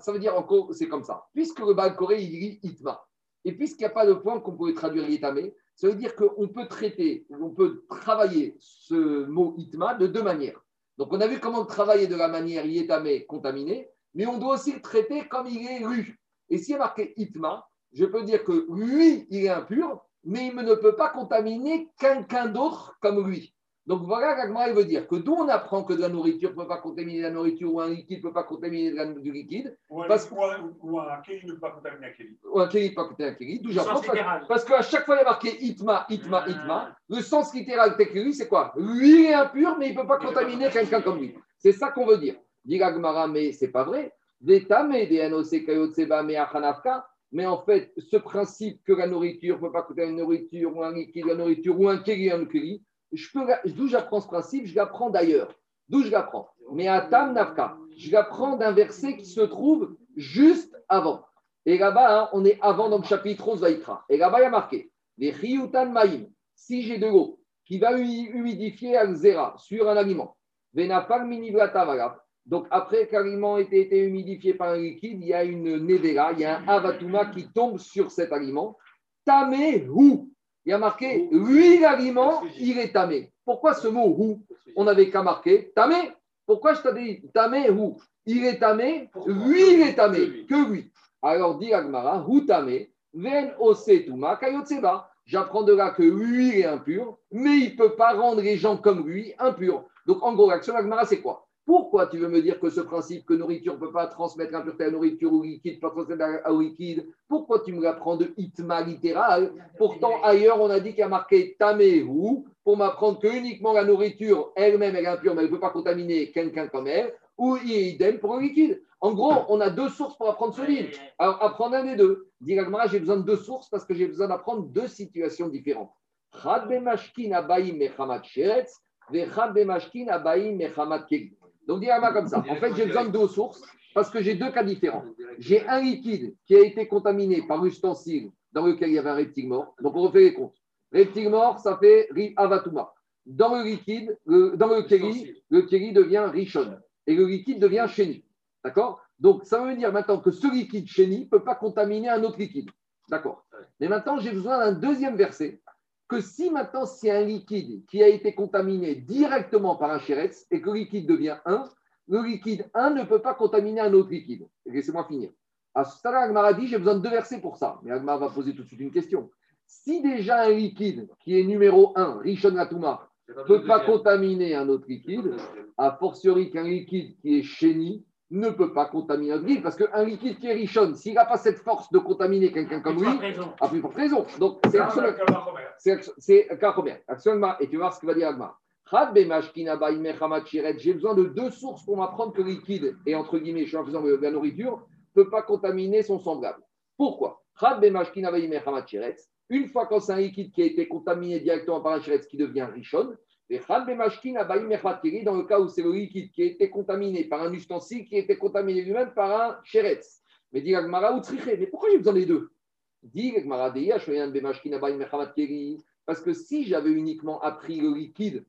B: ça veut dire encore, c'est comme ça. Puisque le Bakoré, il lit Itma, et puisqu'il n'y a pas de point qu'on pourrait traduire Yetame, ça veut dire qu'on peut traiter, on peut travailler ce mot Itma de deux manières. Donc on a vu comment travailler de la manière Yetame contaminé, mais on doit aussi le traiter comme il est lu. Et s'il y a marqué Itma, je peux dire que lui, il est impur, mais il ne peut pas contaminer quelqu'un d'autre comme lui. Donc voilà, Gagmara, il veut dire que d'où on apprend que de la nourriture ne peut pas contaminer la nourriture ou un liquide ne peut pas contaminer la- du liquide,
F: Ou un,
B: Parce-
F: ou un, ou un kéli ne peut pas contaminer un kéli.
B: ou un kéli ne peut pas contaminer un kéli, d'où j'apprends parce, parce qu'à chaque fois il y a marqué Itma, Itma, Itma, le sens littéral de c'est quoi? Lui est impur, mais il ne peut pas contaminer quelqu'un comme lui. C'est ça qu'on veut dire. Dit Gagmara, mais c'est pas vrai. Vetame de NOC Kayotseba me achanafka. Mais en fait, ce principe que la nourriture ne peut pas contaminer la nourriture, ou un liquide, la nourriture, ou un kéli, un kéli, je peux, d'où j'apprends ce principe Je l'apprends d'ailleurs. D'où je l'apprends? Mais à Tam Nafka, je l'apprends d'un verset qui se trouve juste avant. Et là-bas, hein, on est avant dans le chapitre 11 Vaïkra. Et là-bas, il y a marqué Les Riyutan Maïm, si j'ai de l'eau qui va hu- humidifier un zera sur un aliment, Venafal. Donc, après qu'aliment ait été humidifié par un liquide, il y a une nevera, il y a un avatuma qui tombe sur cet aliment. Tamé ou. Il y a marqué, lui, l'aliment, il est tamé. Pourquoi ce mot ou On n'avait qu'à marquer tamé. Pourquoi je t'ai dit tamé ou Il est tamé, lui, il est tamé, que lui. Alors, dit Agmara, ou tamé, ven osetuma kayotseba. J'apprends de là que lui, il est impur, mais il ne peut pas rendre les gens comme lui impurs. Donc, en gros, l'action d'Agmara, c'est quoi? Pourquoi tu veux me dire que ce principe que nourriture ne peut pas transmettre l'impureté à nourriture ou liquide pas transmettre à- liquide? Pourquoi tu me l'apprends de itma littéral? Pourtant, ailleurs, on a dit qu'il y a marqué tamehu pour m'apprendre que uniquement la nourriture elle-même elle est impure, mais elle ne peut pas contaminer quelqu'un comme elle, ou idem pour le liquide. En gros, on a deux sources pour apprendre ce livre. Alors, apprendre un des deux. Dit j'ai besoin de deux sources parce que j'ai besoin d'apprendre deux situations différentes. Abayim abayim mechamat. Donc, dit l'Agmara comme ça. En fait, j'ai besoin de deux sources parce que j'ai deux cas différents. J'ai un liquide qui a été contaminé par l'ustensile dans lequel il y avait un reptile mort. Donc, on refait les comptes. Reptile mort, ça fait ri avatuma. Dans le liquide, le- dans le keri, le keri devient richon et le liquide devient chéni. D'accord? Donc, ça veut dire maintenant que ce liquide chéni ne peut pas contaminer un autre liquide. D'accord? Mais maintenant, j'ai besoin d'un deuxième verset que si maintenant c'est un liquide qui a été contaminé directement par un chéretz et que le liquide devient 1, le liquide 1 ne peut pas contaminer un autre liquide. Laissez-moi finir. À ce stade, Agmara dit j'ai besoin de deux versets pour ça. Mais Agmara va poser tout de suite une question. Si déjà un liquide qui est numéro 1, Rishon Latuma, ne peut pas contaminer un autre liquide, a fortiori qu'un liquide qui est chéni ne peut pas contaminer un autre liquide. Parce qu'un liquide qui est Rishon, s'il n'a pas cette force de contaminer quelqu'un comme lui, a plus forte raison. Donc c'est absolument- c'est. Action Agmara. Et tu vas voir ce que va dire mechamat shiret. J'ai besoin de deux sources pour m'apprendre que le liquide, et entre guillemets, je suis en faisant de la nourriture, ne peut pas contaminer son semblable. Pourquoi? Shiret. Une fois quand c'est un liquide qui a été contaminé directement par un shiret, qui devient richon, dans le cas où c'est le liquide qui été contaminé par un ustensile qui été contaminé lui-même par un shiret. Mais dit Agmara ou tzriché. Mais pourquoi j'ai besoin des deux? Dit Agmara deya, shoyan bemashkin abaï mechamat kiri. Parce que si j'avais uniquement appris le liquide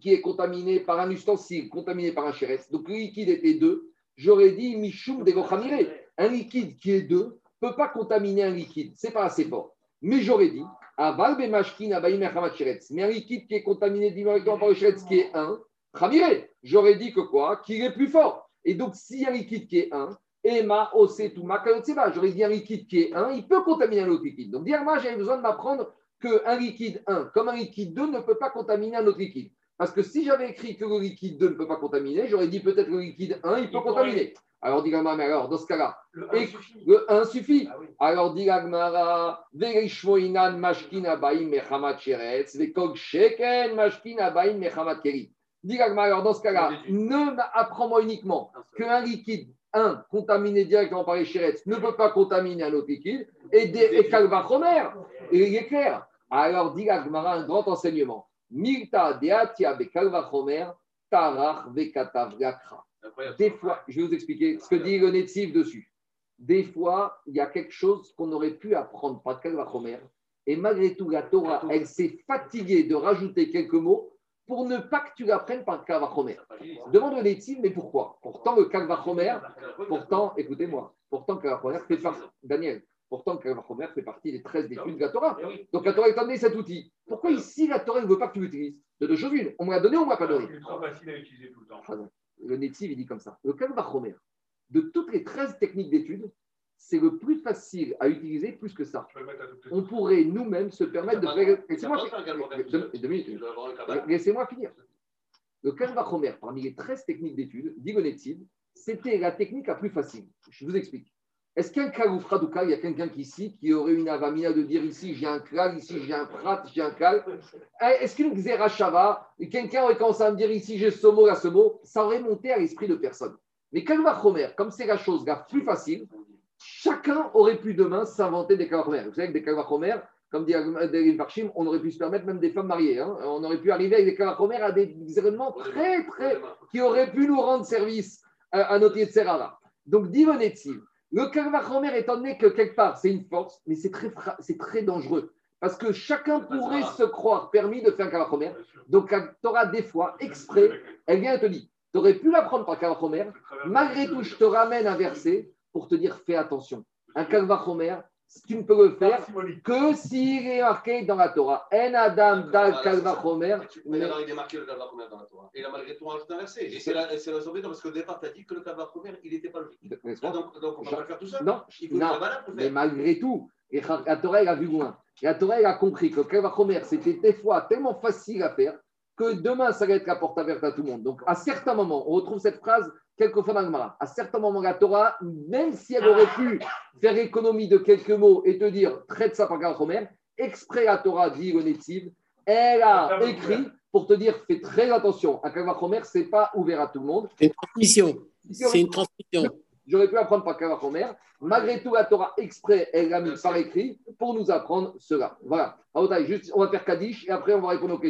B: qui est contaminé par un ustensile, contaminé par un chérès, donc le liquide était 2, j'aurais dit Mishum de Un liquide qui est 2 ne peut pas contaminer un liquide, c'est pas assez fort. Mais j'aurais dit Aval bemashkin abaï mechamat sheretz. Mais un liquide qui est contaminé directement par le chérès qui est 1, Khamiré. J'aurais dit que quoi? Qu'il est plus fort. Et donc, s'il y a un liquide qui est 1, Ema, Osetuma, Kayotseba, j'aurais dit un liquide qui est 1, il peut contaminer un autre liquide. Donc, dire moi, j'avais besoin de m'apprendre qu'un liquide 1, comme un liquide 2, ne peut pas contaminer un autre liquide. Parce que si j'avais écrit que le liquide 2 ne peut pas contaminer, j'aurais dit peut-être que le liquide 1, il peut
F: Il
B: contaminer. Alors, dit mais alors, dans ce cas-là,
F: Le
B: Et-
F: un suffit.
B: le 1 suffit.
F: Ah oui.
B: Alors, dit Agmara, Verishmoinan mashkin abaim mechamat sheretz, vekog sheken mashkin abaim mechamat keri. Dit alors dans ce cas-là, ne apprends-moi uniquement qu'un liquide 1 contaminé directement par les sheretz ne peut pas contaminer un autre liquide, et, des- et et il est clair. Alors, dit Agmara, un grand enseignement. Milta tarach. Des fois, je vais vous expliquer ce que dit le Netziv dessus. Des fois, il y a quelque chose qu'on aurait pu apprendre par Kalvachomer. Et malgré tout, la Torah, elle s'est fatiguée de rajouter quelques mots pour ne pas que tu l'apprennes par Kalvachomer. Demande le Netziv, mais pourquoi? Pourtant, le Kalvachomer, pourtant, écoutez-moi, pourtant, Kalvachomer fait partie, Daniel, pourtant, Kalvachomer fait partie des 13 études de la Torah. Donc, la Torah est donné cet outil. Pourquoi ici, la Torah ne veut pas que tu l'utilises De deux choses une. On me l'a donné, on ne m'a pas donné.
F: Il est trop facile à utiliser tout le temps.
B: Le Netziv, il dit comme ça. Le Kalvachomer, de toutes les 13 techniques d'étude, c'est le plus facile à utiliser plus que ça.
F: Le
B: On pourrait nous-mêmes se permettre de faire. Laissez-moi minutes. Laissez-moi finir. Le Kalvachomer, parmi les 13 techniques d'étude, dit le c'était la technique la plus facile. Je vous explique. Est-ce qu'un kal ou fradouka, il y a quelqu'un qui ici qui aurait une avamina de dire ici j'ai un klal, ici j'ai un prat, j'ai un kal Eh, Est-ce qu'une xerashava, quelqu'un aurait commencé à me dire ici j'ai ce mot, là ce mot, ça aurait monté à l'esprit de personne. Mais kalvachomer, comme c'est la chose la plus facile, chacun aurait pu demain s'inventer des kalvachomer. Vous savez que des kalvachomer, comme dit Adeline Parchim, on aurait pu se permettre même des femmes mariées. hein. On aurait pu arriver avec des kalvachomer à des événements très, très qui aurait pu nous rendre service à, à notre Yetzerara. Donc, dit le Kalvachomer, étant donné que quelque part c'est une force, mais c'est très, c'est très dangereux. Parce que chacun pourrait se croire permis de faire un Kalvachomer. Donc, la Torah, des fois, exprès, elle vient et te dit tu aurais pu l'apprendre par Kalvachomer, malgré tout, je te ramène un verset pour te dire fais attention. Un Kalvachomer, tu ne peux le faire que s'il est marqué dans la Torah. En Adam dal Kalvachomer.
H: Mais alors, il est marqué le Kalvachomer dans la Torah. Et il a malgré tout rajouté un verset. Et c'est la, c'est la surprise parce qu'au départ, tu as dit que le Kalvachomer, il n'était pas logique.
B: Laisse-moi.
H: Donc, donc on va pas le faire tout seul.
B: Non,
H: Il faut
B: non.
H: le pour le
B: Mais malgré tout, et la Torah, elle a vu loin. Et la Torah, elle a compris que Kalvachomer, c'était des fois tellement facile à faire que demain, ça va être la porte ouverte à tout le monde. Donc, à certains moments, on retrouve cette phrase quelquefois dans Gemara. À certains moments, la Torah, même si elle aurait pu faire économie de quelques mots et te dire traite ça par Kalvachomer, exprès la Torah dit le Netziv, elle a écrit pour te dire fais très attention. Un Kalvachomer, ce n'est pas ouvert à tout le monde.
C: C'est une transmission. C'est une transmission.
B: J'aurais pu apprendre par Kalvachomer. Malgré tout, la Torah exprès, elle l'a mis par écrit pour nous apprendre cela. Voilà. Juste, on va faire Kaddish et après on va répondre aux questions.